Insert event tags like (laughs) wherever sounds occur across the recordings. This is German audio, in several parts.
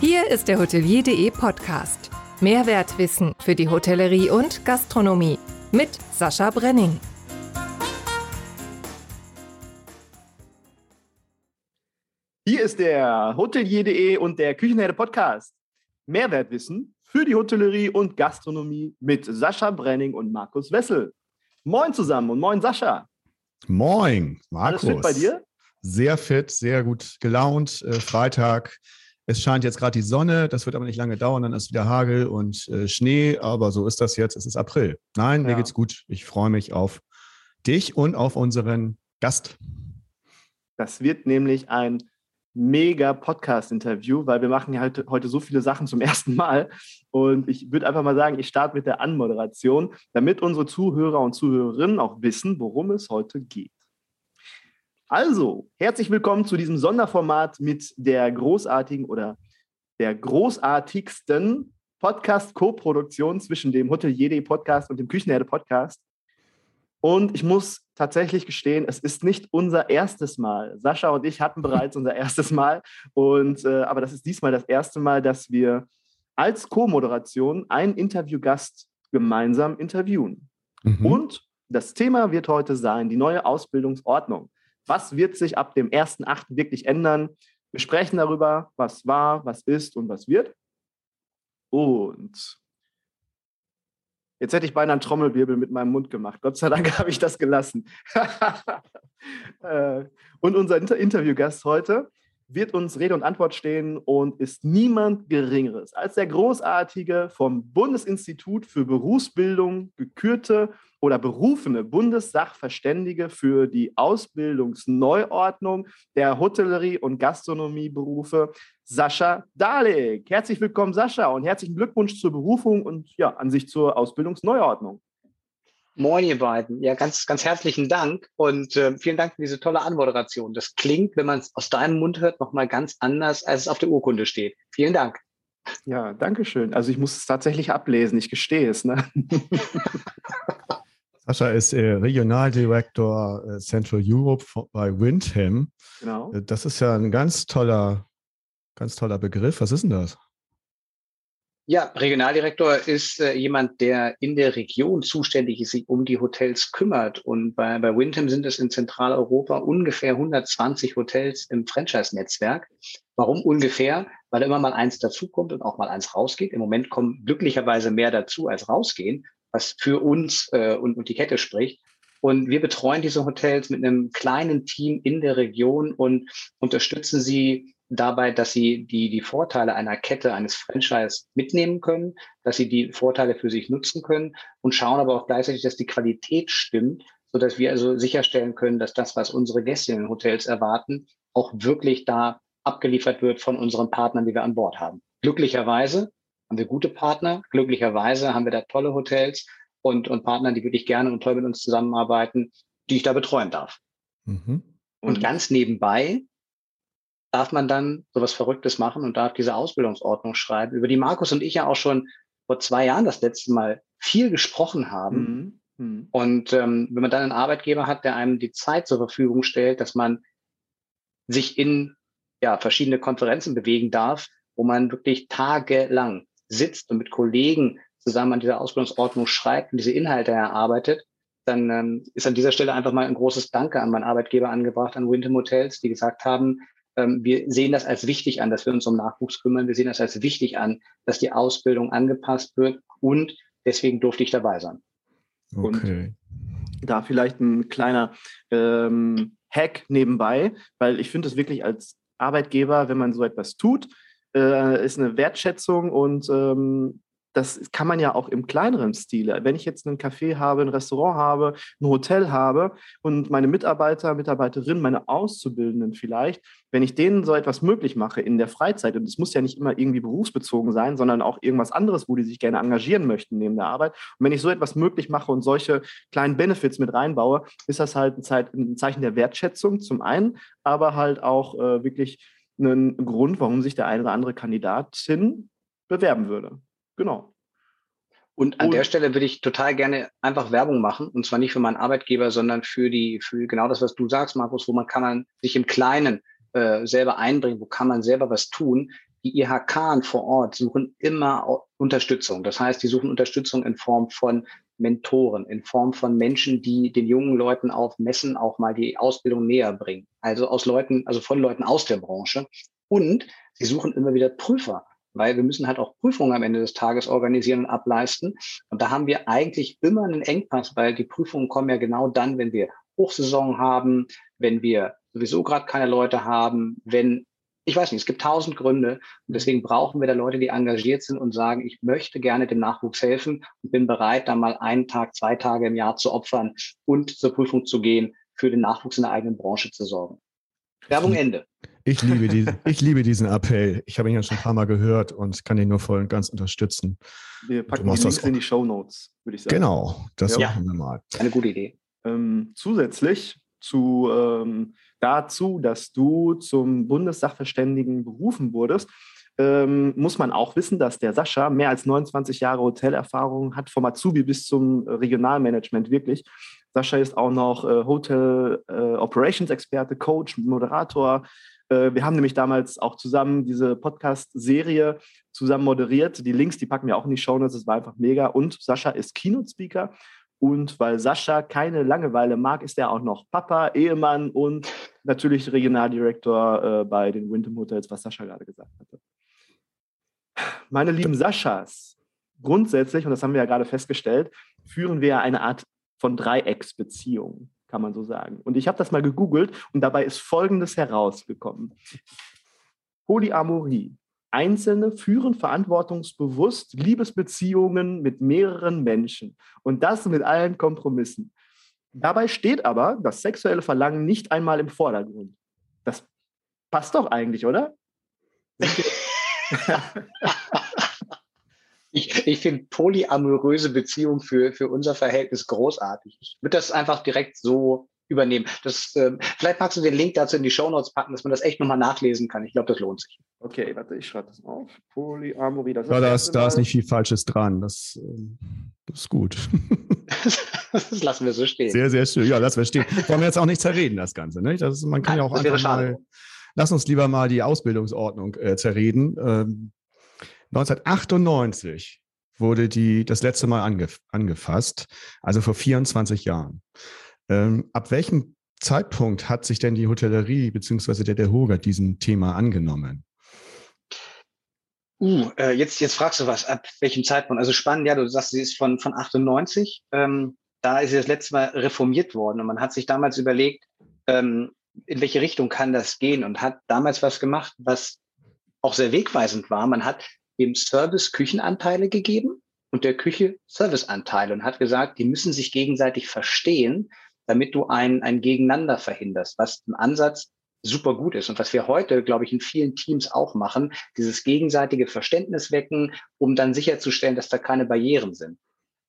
Hier ist der Hotelier.de Podcast. Mehrwertwissen für die Hotellerie und Gastronomie mit Sascha Brenning. Hier ist der Hotelier.de und der Küchenherde Podcast. Mehrwertwissen für die Hotellerie und Gastronomie mit Sascha Brenning und Markus Wessel. Moin zusammen und moin Sascha. Moin, Markus. Alles fit bei dir? Sehr fit, sehr gut gelaunt. Äh, Freitag. Es scheint jetzt gerade die Sonne, das wird aber nicht lange dauern, dann ist wieder Hagel und äh, Schnee, aber so ist das jetzt. Es ist April. Nein, mir ja. geht's gut. Ich freue mich auf dich und auf unseren Gast. Das wird nämlich ein mega Podcast-Interview, weil wir machen ja heute, heute so viele Sachen zum ersten Mal. Und ich würde einfach mal sagen, ich starte mit der Anmoderation, damit unsere Zuhörer und Zuhörerinnen auch wissen, worum es heute geht. Also, herzlich willkommen zu diesem Sonderformat mit der großartigen oder der großartigsten Podcast-Co-Produktion zwischen dem Hotelier Podcast und dem Küchenherde Podcast. Und ich muss tatsächlich gestehen, es ist nicht unser erstes Mal. Sascha und ich hatten bereits unser erstes Mal. Und, äh, aber das ist diesmal das erste Mal, dass wir als Co-Moderation einen Interviewgast gemeinsam interviewen. Mhm. Und das Thema wird heute sein, die neue Ausbildungsordnung. Was wird sich ab dem 1.8. wirklich ändern? Wir sprechen darüber, was war, was ist und was wird. Und jetzt hätte ich beinahe einen Trommelwirbel mit meinem Mund gemacht. Gott sei Dank (laughs) habe ich das gelassen. (laughs) Äh, und unser Interviewgast heute wird uns Rede und Antwort stehen und ist niemand Geringeres als der großartige vom Bundesinstitut für Berufsbildung gekürte oder berufene Bundessachverständige für die Ausbildungsneuordnung der Hotellerie- und Gastronomieberufe, Sascha Dalek. Herzlich willkommen, Sascha, und herzlichen Glückwunsch zur Berufung und ja, an sich zur Ausbildungsneuordnung. Moin, ihr beiden. Ja, ganz, ganz herzlichen Dank und äh, vielen Dank für diese tolle Anmoderation. Das klingt, wenn man es aus deinem Mund hört, nochmal ganz anders, als es auf der Urkunde steht. Vielen Dank. Ja, danke schön. Also ich muss es tatsächlich ablesen, ich gestehe es. Ne? (laughs) Sascha ist äh, Regionaldirektor äh, Central Europe bei Windham. Genau. Äh, das ist ja ein ganz toller, ganz toller Begriff. Was ist denn das? Ja, Regionaldirektor ist äh, jemand, der in der Region zuständig ist, sich um die Hotels kümmert. Und bei, bei Windham sind es in Zentraleuropa ungefähr 120 Hotels im Franchise-Netzwerk. Warum ungefähr? Weil immer mal eins dazukommt und auch mal eins rausgeht. Im Moment kommen glücklicherweise mehr dazu als rausgehen, was für uns äh, und, und die Kette spricht. Und wir betreuen diese Hotels mit einem kleinen Team in der Region und unterstützen sie dabei, dass sie die, die Vorteile einer Kette, eines Franchise mitnehmen können, dass sie die Vorteile für sich nutzen können und schauen aber auch gleichzeitig, dass die Qualität stimmt, so dass wir also sicherstellen können, dass das, was unsere Gäste in den Hotels erwarten, auch wirklich da abgeliefert wird von unseren Partnern, die wir an Bord haben. Glücklicherweise haben wir gute Partner. Glücklicherweise haben wir da tolle Hotels und, und Partner, die wirklich gerne und toll mit uns zusammenarbeiten, die ich da betreuen darf. Mhm. Und ganz nebenbei darf man dann sowas Verrücktes machen und darf diese Ausbildungsordnung schreiben, über die Markus und ich ja auch schon vor zwei Jahren das letzte Mal viel gesprochen haben. Mhm. Mhm. Und ähm, wenn man dann einen Arbeitgeber hat, der einem die Zeit zur Verfügung stellt, dass man sich in ja, verschiedene Konferenzen bewegen darf, wo man wirklich tagelang sitzt und mit Kollegen zusammen an dieser Ausbildungsordnung schreibt und diese Inhalte erarbeitet, dann ähm, ist an dieser Stelle einfach mal ein großes Danke an meinen Arbeitgeber angebracht, an Windham Hotels, die gesagt haben, wir sehen das als wichtig an, dass wir uns um Nachwuchs kümmern. Wir sehen das als wichtig an, dass die Ausbildung angepasst wird und deswegen durfte ich dabei sein. Okay. Und da vielleicht ein kleiner ähm, Hack nebenbei, weil ich finde es wirklich als Arbeitgeber, wenn man so etwas tut, äh, ist eine Wertschätzung und ähm, das kann man ja auch im kleineren Stile. Wenn ich jetzt einen Café habe, ein Restaurant habe, ein Hotel habe und meine Mitarbeiter, Mitarbeiterinnen, meine Auszubildenden vielleicht, wenn ich denen so etwas möglich mache in der Freizeit, und es muss ja nicht immer irgendwie berufsbezogen sein, sondern auch irgendwas anderes, wo die sich gerne engagieren möchten neben der Arbeit. Und wenn ich so etwas möglich mache und solche kleinen Benefits mit reinbaue, ist das halt ein, Zeichen der Wertschätzung zum einen, aber halt auch äh, wirklich ein Grund, warum sich der eine oder andere Kandidatin bewerben würde. Genau. Und an und, der Stelle würde ich total gerne einfach Werbung machen. Und zwar nicht für meinen Arbeitgeber, sondern für die, für genau das, was du sagst, Markus, wo man kann man sich im Kleinen äh, selber einbringen, wo kann man selber was tun. die IHK vor Ort suchen immer Unterstützung. Das heißt, die suchen Unterstützung in Form von Mentoren, in Form von Menschen, die den jungen Leuten auf Messen auch mal die Ausbildung näher bringen. Also aus Leuten, also von Leuten aus der Branche. Und sie suchen immer wieder Prüfer, weil wir müssen halt auch Prüfungen am Ende des Tages organisieren und ableisten. Und da haben wir eigentlich immer einen Engpass, weil die Prüfungen kommen ja genau dann, wenn wir Hochsaison haben, wenn wir sowieso gerade keine Leute haben, wenn ich weiß nicht, es gibt tausend Gründe und deswegen brauchen wir da Leute, die engagiert sind und sagen, ich möchte gerne dem Nachwuchs helfen und bin bereit, da mal einen Tag, zwei Tage im Jahr zu opfern und zur Prüfung zu gehen, für den Nachwuchs in der eigenen Branche zu sorgen. Werbung (laughs) Ende. Ich liebe, die, ich liebe diesen Appell. Ich habe ihn ja schon ein paar Mal gehört und kann ihn nur voll und ganz unterstützen. Wir packen die Links in die Show Notes, würde ich sagen. Genau, das ja. machen wir mal. Eine gute Idee. Ähm, zusätzlich zu, ähm, dazu, dass du zum Bundessachverständigen berufen wurdest, ähm, muss man auch wissen, dass der Sascha mehr als 29 Jahre Hotelerfahrung hat, vom Azubi bis zum Regionalmanagement wirklich. Sascha ist auch noch äh, Hotel äh, Operations Experte, Coach, Moderator. Äh, wir haben nämlich damals auch zusammen diese Podcast-Serie zusammen moderiert. Die Links, die packen wir auch in die Show Notes. Das war einfach mega. Und Sascha ist Keynote-Speaker und weil Sascha keine Langeweile mag, ist er auch noch Papa, Ehemann und natürlich Regionaldirektor äh, bei den Wyndham Hotels, was Sascha gerade gesagt hatte. Meine lieben Saschas, grundsätzlich, und das haben wir ja gerade festgestellt, führen wir eine Art von Dreiecksbeziehung, kann man so sagen. Und ich habe das mal gegoogelt und dabei ist Folgendes herausgekommen. Polyamorie Einzelne führen verantwortungsbewusst Liebesbeziehungen mit mehreren Menschen und das mit allen Kompromissen. Dabei steht aber das sexuelle Verlangen nicht einmal im Vordergrund. Das passt doch eigentlich, oder? (laughs) (laughs) ich, ich finde polyamoröse Beziehung für, für unser Verhältnis großartig. Ich würde das einfach direkt so übernehmen. Das, äh, vielleicht magst du den Link dazu in die Show Notes packen, dass man das echt nochmal nachlesen kann. Ich glaube, das lohnt sich. Okay, warte, ich schreibe das auf. Polyamorie. Das ja, das, da ist nicht viel Falsches dran. Das, ähm, das ist gut. (laughs) (laughs) das lassen wir so stehen. Sehr, sehr schön. Ja, lassen wir stehen. Wollen wir jetzt auch nicht zerreden, das Ganze. Ne? Das, man kann Nein, ja auch einfach mal. Lass uns lieber mal die Ausbildungsordnung äh, zerreden. Ähm, 1998 wurde die das letzte Mal angef angefasst, also vor 24 Jahren. Ähm, ab welchem Zeitpunkt hat sich denn die Hotellerie bzw. der DEHOGA diesem Thema angenommen? Uh, äh, jetzt, jetzt fragst du was, ab welchem Zeitpunkt? Also spannend, ja, du sagst, sie ist von, von 98. Ähm, da ist sie das letzte Mal reformiert worden und man hat sich damals überlegt, ähm, in welche Richtung kann das gehen und hat damals was gemacht, was auch sehr wegweisend war. Man hat dem Service Küchenanteile gegeben und der Küche Serviceanteile und hat gesagt, die müssen sich gegenseitig verstehen, damit du ein, ein Gegeneinander verhinderst, was im Ansatz super gut ist und was wir heute, glaube ich, in vielen Teams auch machen, dieses gegenseitige Verständnis wecken, um dann sicherzustellen, dass da keine Barrieren sind.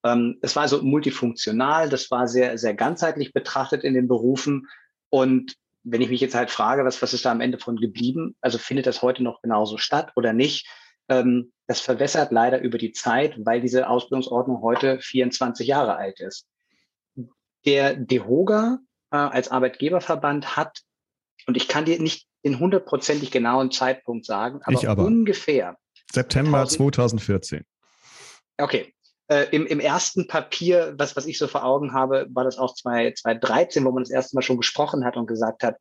Ähm, es war also multifunktional, das war sehr, sehr ganzheitlich betrachtet in den Berufen und wenn ich mich jetzt halt frage, was, was ist da am Ende von geblieben? Also findet das heute noch genauso statt oder nicht? Ähm, das verwässert leider über die Zeit, weil diese Ausbildungsordnung heute 24 Jahre alt ist. Der DEHOGA äh, als Arbeitgeberverband hat, und ich kann dir nicht den hundertprozentig genauen Zeitpunkt sagen, aber, aber. ungefähr. September 2014. Okay. Äh, im, Im ersten Papier, was, was ich so vor Augen habe, war das auch 2013, wo man das erste Mal schon gesprochen hat und gesagt hat,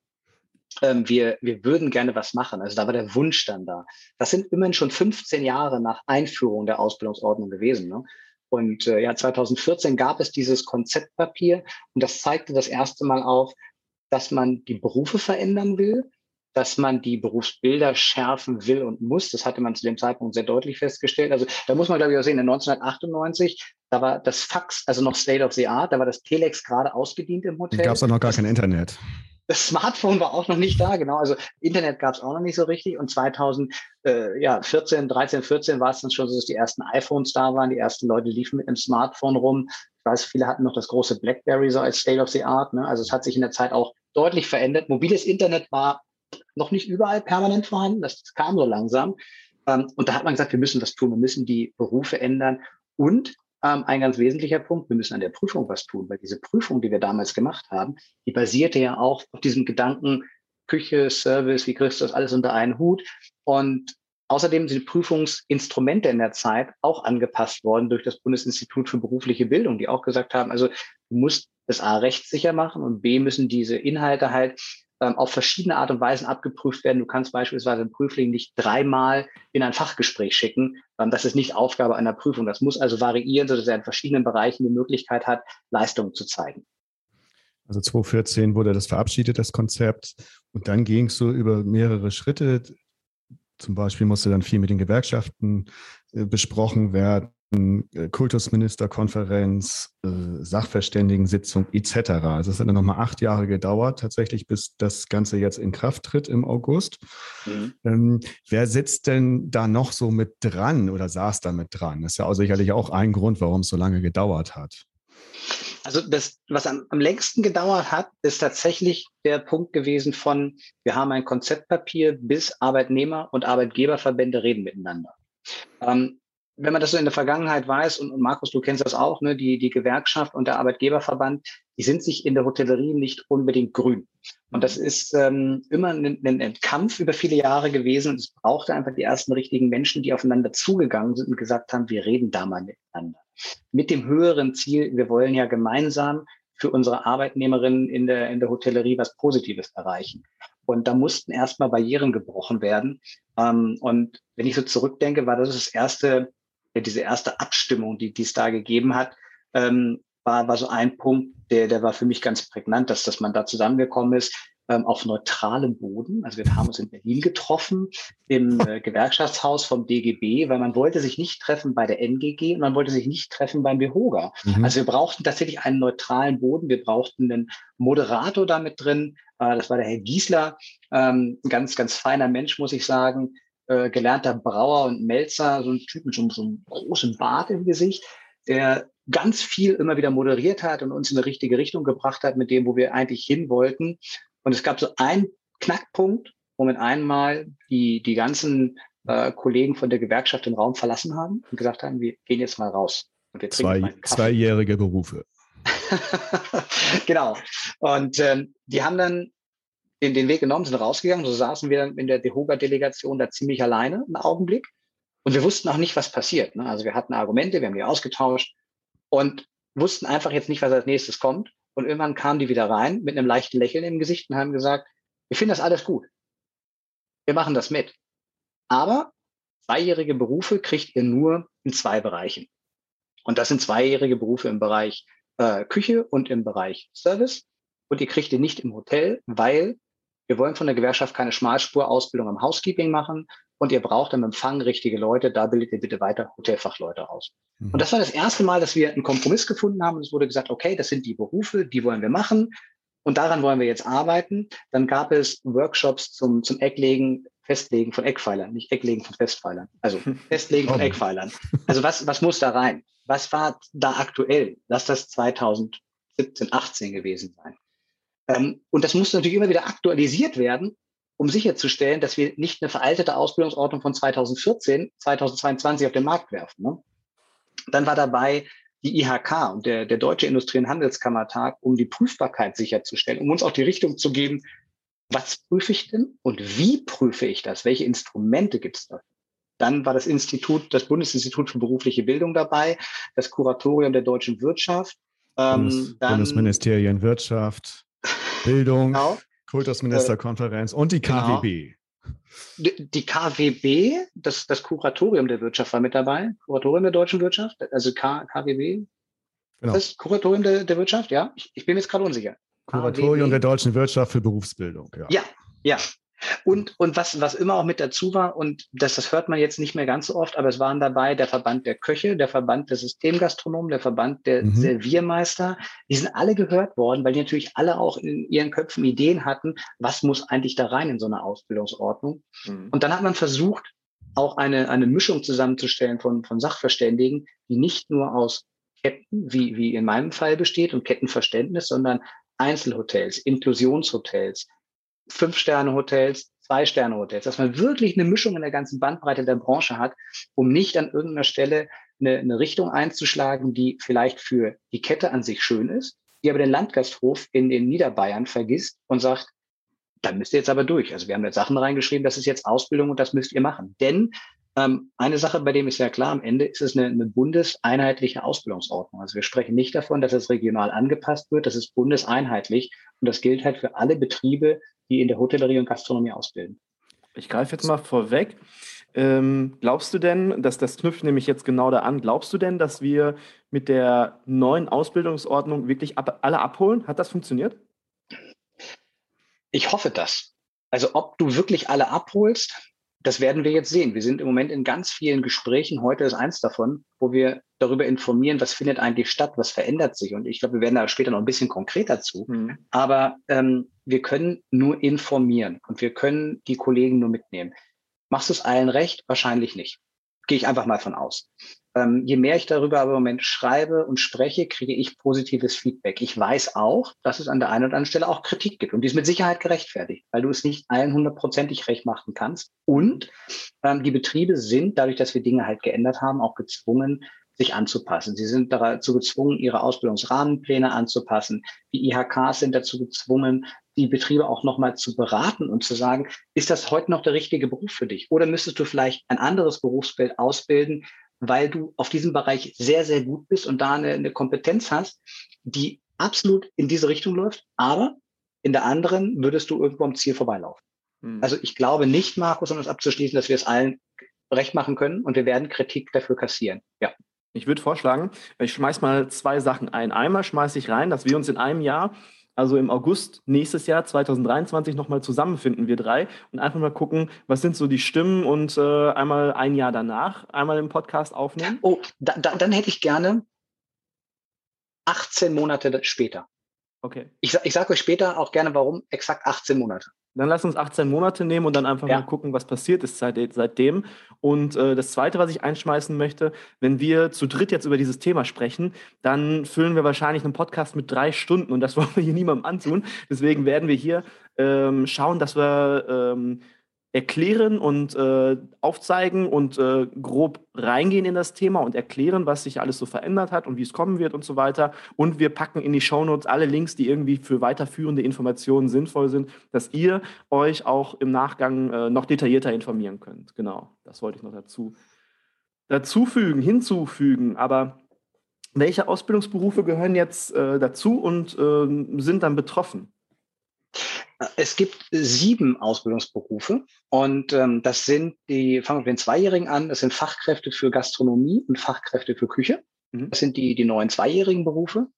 ähm, wir, wir würden gerne was machen. Also da war der Wunsch dann da. Das sind immerhin schon 15 Jahre nach Einführung der Ausbildungsordnung gewesen. Ne? Und äh, ja, 2014 gab es dieses Konzeptpapier und das zeigte das erste Mal auf, dass man die Berufe verändern will, dass man die Berufsbilder schärfen will und muss. Das hatte man zu dem Zeitpunkt sehr deutlich festgestellt. Also da muss man, glaube ich, auch sehen, in 1998, da war das Fax, also noch State of the Art, da war das Telex gerade ausgedient im Hotel. Da gab es auch noch gar kein Internet. Das Smartphone war auch noch nicht da, genau. Also Internet gab es auch noch nicht so richtig. Und 2014, äh, ja, 14, 13, 14 war es dann schon so, dass die ersten iPhones da waren. Die ersten Leute liefen mit einem Smartphone rum. Ich weiß, viele hatten noch das große BlackBerry so als State of the Art. Ne? Also es hat sich in der Zeit auch deutlich verändert. Mobiles Internet war noch nicht überall permanent vorhanden. Das, das kam so langsam. Ähm, und da hat man gesagt, wir müssen was tun. Wir müssen die Berufe ändern. Und ähm, ein ganz wesentlicher Punkt, wir müssen an der Prüfung was tun, weil diese Prüfung, die wir damals gemacht haben, die basierte ja auch auf diesem Gedanken, Küche, Service, wie kriegst du das alles unter einen Hut? Und außerdem sind Prüfungsinstrumente in der Zeit auch angepasst worden durch das Bundesinstitut für berufliche Bildung, die auch gesagt haben, also du musst das A rechtssicher machen und B müssen diese Inhalte halt ähm, auf verschiedene Art und Weisen abgeprüft werden. Du kannst beispielsweise einen Prüfling nicht dreimal in ein Fachgespräch schicken. Ähm, das ist nicht Aufgabe einer Prüfung. Das muss also variieren, sodass er in verschiedenen Bereichen die Möglichkeit hat, Leistungen zu zeigen. Also 2014 wurde das verabschiedet, das Konzept. Und dann ging es so über mehrere Schritte. Zum Beispiel musste dann viel mit den Gewerkschaften äh, besprochen werden. Äh, Kultusministerkonferenz, äh, Sachverständigensitzung etc. Also es hat dann nochmal acht Jahre gedauert, tatsächlich, bis das Ganze jetzt in Kraft tritt im August. Mhm. Ähm, wer sitzt denn da noch so mit dran oder saß da mit dran? Das ist ja auch sicherlich auch ein Grund, warum es so lange gedauert hat. Also das, was am, am längsten gedauert hat, ist tatsächlich der Punkt gewesen von, wir haben ein Konzeptpapier bis Arbeitnehmer und Arbeitgeberverbände reden miteinander. Ähm, wenn man das so in der Vergangenheit weiß, und, und Markus, du kennst das auch, ne, die, die Gewerkschaft und der Arbeitgeberverband, die sind sich in der Hotellerie nicht unbedingt grün. Und das ist ähm, immer ein, ein, Kampf über viele Jahre gewesen. Und es brauchte einfach die ersten richtigen Menschen, die aufeinander zugegangen sind und gesagt haben, wir reden da mal miteinander. Mit dem höheren Ziel, wir wollen ja gemeinsam für unsere Arbeitnehmerinnen in der, in der Hotellerie was Positives erreichen. Und da mussten erstmal Barrieren gebrochen werden. Ähm, und wenn ich so zurückdenke, war das das erste diese erste Abstimmung, die, die es da gegeben hat, ähm, war, war so ein Punkt, der, der war für mich ganz prägnant, dass, dass man da zusammengekommen ist, ähm, auf neutralem Boden. Also wir haben uns in Berlin getroffen, im äh, Gewerkschaftshaus vom DGB, weil man wollte sich nicht treffen bei der NGG und man wollte sich nicht treffen beim BEHOGA. Mhm. Also wir brauchten tatsächlich einen neutralen Boden. Wir brauchten einen Moderator da mit drin. Äh, das war der Herr Giesler, ähm, ganz, ganz feiner Mensch, muss ich sagen äh, gelernter Brauer und Melzer, so ein Typ mit so, so einem großen Bart im Gesicht, der ganz viel immer wieder moderiert hat und uns in die richtige Richtung gebracht hat mit dem, wo wir eigentlich hin wollten. Und es gab so einen Knackpunkt, wo mit einmal die, die ganzen äh, Kollegen von der Gewerkschaft den Raum verlassen haben und gesagt haben, wir gehen jetzt mal raus. Und wir Zwei, zweijährige Berufe. (laughs) genau. Und ähm, die haben dann den, den Weg genommen, sind rausgegangen. So saßen wir dann in der DEHOGA-Delegation da ziemlich alleine einen Augenblick. Und wir wussten auch nicht, was passiert. Ne? Also wir hatten Argumente, wir haben die ausgetauscht und wussten einfach jetzt nicht, was als nächstes kommt. Und irgendwann kamen die wieder rein mit einem leichten Lächeln im Gesicht und haben gesagt, wir finden das alles gut. Wir machen das mit. Aber zweijährige Berufe kriegt ihr nur in zwei Bereichen. Und das sind zweijährige Berufe im Bereich äh, Küche und im Bereich Service. Und ihr kriegt ihr nicht im Hotel, weil wir wollen von der Gewerkschaft keine Schmalspurausbildung im Housekeeping machen und ihr braucht im Empfang richtige Leute, da bildet ihr bitte weiter Hotelfachleute aus. Mhm. Und das war das erste Mal, dass wir einen Kompromiss gefunden haben es wurde gesagt, okay, das sind die Berufe, die wollen wir machen und daran wollen wir jetzt arbeiten. Dann gab es Workshops zum, zum Ecklegen, Festlegen von Eckpfeilern, nicht Ecklegen von Festpfeilern. Also (laughs) Festlegen von Eckpfeilern. Also was, was muss da rein? Was war da aktuell? Lass das 2017, 18 gewesen sein. Ähm, und das muss natürlich immer wieder aktualisiert werden, um sicherzustellen, dass wir nicht eine veraltete Ausbildungsordnung von 2014, 2022 auf den Markt werfen. Ne? Dann war dabei die IHK und der, der Deutsche Industrie- und Handelskammertag, um die Prüfbarkeit sicherzustellen, um uns auch die Richtung zu geben, was prüfe ich denn und wie prüfe ich das? Welche Instrumente gibt es da? Dann war das Institut, das Bundesinstitut für berufliche Bildung dabei, das Kuratorium der deutschen Wirtschaft. Ähm, Bundes, dann, Bundesministerien Wirtschaft. Bildung, genau. Kultusministerkonferenz und die KWB. Genau. Die KWB, das, das Kuratorium der Wirtschaft war mit dabei, Kuratorium der deutschen Wirtschaft, also K, KWB. Genau. Das Kuratorium der, der Wirtschaft, ja? Ich, ich bin jetzt gerade unsicher. Kuratorium KWB. der deutschen Wirtschaft für Berufsbildung, ja. Ja, ja. Und, und was, was immer auch mit dazu war, und das, das hört man jetzt nicht mehr ganz so oft, aber es waren dabei der Verband der Köche, der Verband der Systemgastronomen, der Verband der mhm. Serviermeister. Die sind alle gehört worden, weil die natürlich alle auch in ihren Köpfen Ideen hatten, was muss eigentlich da rein in so eine Ausbildungsordnung. Mhm. Und dann hat man versucht, auch eine, eine Mischung zusammenzustellen von, von Sachverständigen, die nicht nur aus Ketten, wie, wie in meinem Fall besteht und Kettenverständnis, sondern Einzelhotels, Inklusionshotels, Fünf-Sterne-Hotels, Zwei-Sterne-Hotels, dass man wirklich eine Mischung in der ganzen Bandbreite der Branche hat, um nicht an irgendeiner Stelle eine, eine Richtung einzuschlagen, die vielleicht für die Kette an sich schön ist, die aber den Landgasthof in, in Niederbayern vergisst und sagt, dann müsst ihr jetzt aber durch. Also wir haben jetzt Sachen reingeschrieben, das ist jetzt Ausbildung und das müsst ihr machen. Denn ähm, eine Sache, bei dem ist ja klar, am Ende ist es eine, eine bundeseinheitliche Ausbildungsordnung. Also wir sprechen nicht davon, dass es regional angepasst wird, das ist bundeseinheitlich und das gilt halt für alle Betriebe, die in der Hotellerie und Gastronomie ausbilden. Ich greife jetzt mal vorweg. Ähm, glaubst du denn, dass das knüpft nämlich jetzt genau da an, glaubst du denn, dass wir mit der neuen Ausbildungsordnung wirklich ab, alle abholen? Hat das funktioniert? Ich hoffe das. Also ob du wirklich alle abholst, das werden wir jetzt sehen. Wir sind im Moment in ganz vielen Gesprächen. Heute ist eins davon, wo wir darüber informieren, was findet eigentlich statt, was verändert sich. Und ich glaube, wir werden da später noch ein bisschen konkreter zu. Mhm. Aber ähm, wir können nur informieren und wir können die Kollegen nur mitnehmen. Machst du es allen recht? Wahrscheinlich nicht. Gehe ich einfach mal von aus. Ähm, je mehr ich darüber aber im Moment schreibe und spreche, kriege ich positives Feedback. Ich weiß auch, dass es an der einen oder anderen Stelle auch Kritik gibt und die ist mit Sicherheit gerechtfertigt, weil du es nicht allen hundertprozentig recht machen kannst. Und ähm, die Betriebe sind, dadurch, dass wir Dinge halt geändert haben, auch gezwungen, sich anzupassen. Sie sind dazu gezwungen, ihre Ausbildungsrahmenpläne anzupassen. Die IHKs sind dazu gezwungen, die Betriebe auch nochmal zu beraten und zu sagen, ist das heute noch der richtige Beruf für dich? Oder müsstest du vielleicht ein anderes Berufsbild ausbilden, weil du auf diesem Bereich sehr, sehr gut bist und da eine, eine Kompetenz hast, die absolut in diese Richtung läuft, aber in der anderen würdest du irgendwo am Ziel vorbeilaufen. Hm. Also ich glaube nicht, Markus, um das abzuschließen, dass wir es allen recht machen können und wir werden Kritik dafür kassieren. Ja. Ich würde vorschlagen, ich schmeiß mal zwei Sachen ein. Einmal schmeiße ich rein, dass wir uns in einem Jahr also im August nächstes Jahr 2023 nochmal zusammenfinden, wir drei, und einfach mal gucken, was sind so die Stimmen und äh, einmal ein Jahr danach einmal im Podcast aufnehmen. Oh, da, da, dann hätte ich gerne 18 Monate später. Okay. Ich, ich sage euch später auch gerne, warum exakt 18 Monate. Dann lass uns 18 Monate nehmen und dann einfach ja. mal gucken, was passiert ist seit, seitdem. Und äh, das Zweite, was ich einschmeißen möchte, wenn wir zu dritt jetzt über dieses Thema sprechen, dann füllen wir wahrscheinlich einen Podcast mit drei Stunden und das (laughs) wollen wir hier niemandem antun. Deswegen werden wir hier ähm, schauen, dass wir ähm, erklären und äh, aufzeigen und äh, grob reingehen in das Thema und erklären, was sich alles so verändert hat und wie es kommen wird und so weiter. Und wir packen in die Shownotes alle Links, die irgendwie für weiterführende Informationen sinnvoll sind, dass ihr euch auch im Nachgang äh, noch detaillierter informieren könnt. Genau, das wollte ich noch dazu dazufügen, hinzufügen. Aber welche Ausbildungsberufe gehören jetzt äh, dazu und ähm, sind dann betroffen? Es gibt sieben Ausbildungsberufe und ähm, das sind die, fangen wir mit den Zweijährigen an, das sind Fachkräfte für Gastronomie und Fachkräfte für Küche. Mhm. Das sind die, die neuen zweijährigen Berufe.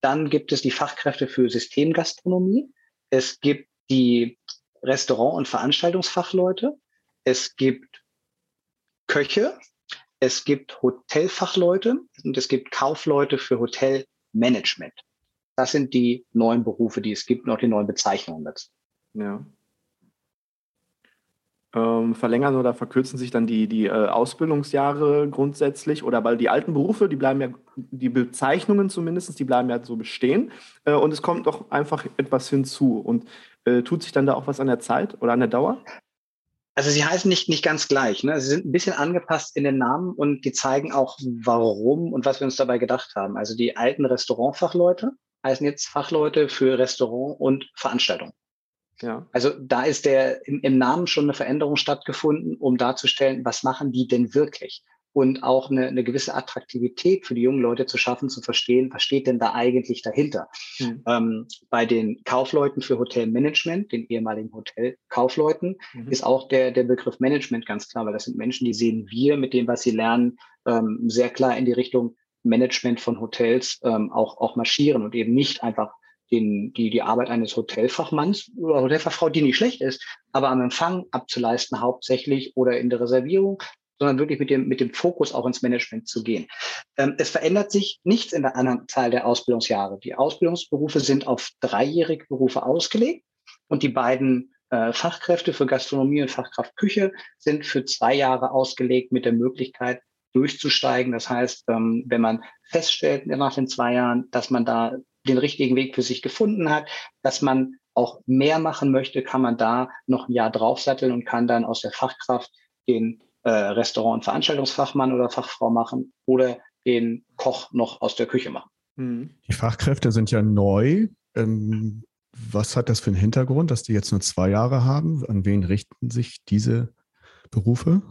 Dann gibt es die Fachkräfte für Systemgastronomie. Es gibt die Restaurant- und Veranstaltungsfachleute. Es gibt Köche. Es gibt Hotelfachleute und es gibt Kaufleute für Hotelmanagement. Das sind die neuen Berufe, die es gibt und auch die neuen Bezeichnungen dazu. Ja. Ähm, verlängern oder verkürzen sich dann die, die äh, Ausbildungsjahre grundsätzlich oder weil die alten Berufe, die bleiben ja, die Bezeichnungen zumindest, die bleiben ja so bestehen äh, und es kommt doch einfach etwas hinzu und äh, tut sich dann da auch was an der Zeit oder an der Dauer? Also sie heißen nicht, nicht ganz gleich. Ne? Sie sind ein bisschen angepasst in den Namen und die zeigen auch, warum und was wir uns dabei gedacht haben. Also die alten Restaurantfachleute, heißen jetzt Fachleute für Restaurant und Veranstaltung. Ja. Also da ist der im, im, Namen schon eine Veränderung stattgefunden, um darzustellen, was machen die denn wirklich? Und auch eine, eine gewisse Attraktivität für die jungen Leute zu schaffen, zu verstehen, was steht denn da eigentlich dahinter? Mhm. Ähm, bei den Kaufleuten für Hotelmanagement, den ehemaligen Hotelkaufleuten, mhm. ist auch der, der Begriff Management ganz klar, weil das sind Menschen, die sehen wir mit dem, was sie lernen, ähm, sehr klar in die Richtung, Management von Hotels ähm, auch, auch marschieren und eben nicht einfach den, die, die Arbeit eines Hotelfachmanns oder Hotelfachfrau, die nicht schlecht ist, aber am Empfang abzuleisten hauptsächlich oder in der Reservierung, sondern wirklich mit dem, mit dem Fokus auch ins Management zu gehen. Ähm, es verändert sich nichts in der Anzahl der Ausbildungsjahre. Die Ausbildungsberufe sind auf dreijährige Berufe ausgelegt und die beiden äh, Fachkräfte für Gastronomie und Fachkraft Küche sind für zwei Jahre ausgelegt mit der Möglichkeit, durchzusteigen. Das heißt, ähm, wenn man feststellt nach den zwei Jahren, dass man da den richtigen Weg für sich gefunden hat, dass man auch mehr machen möchte, kann man da noch ein Jahr draufsatteln und kann dann aus der Fachkraft den äh, Restaurant- und Veranstaltungsfachmann oder Fachfrau machen oder den Koch noch aus der Küche machen. Mhm. Die Fachkräfte sind ja neu. Ähm, was hat das für einen Hintergrund, dass die jetzt nur zwei Jahre haben? An wen richten sich diese Berufe?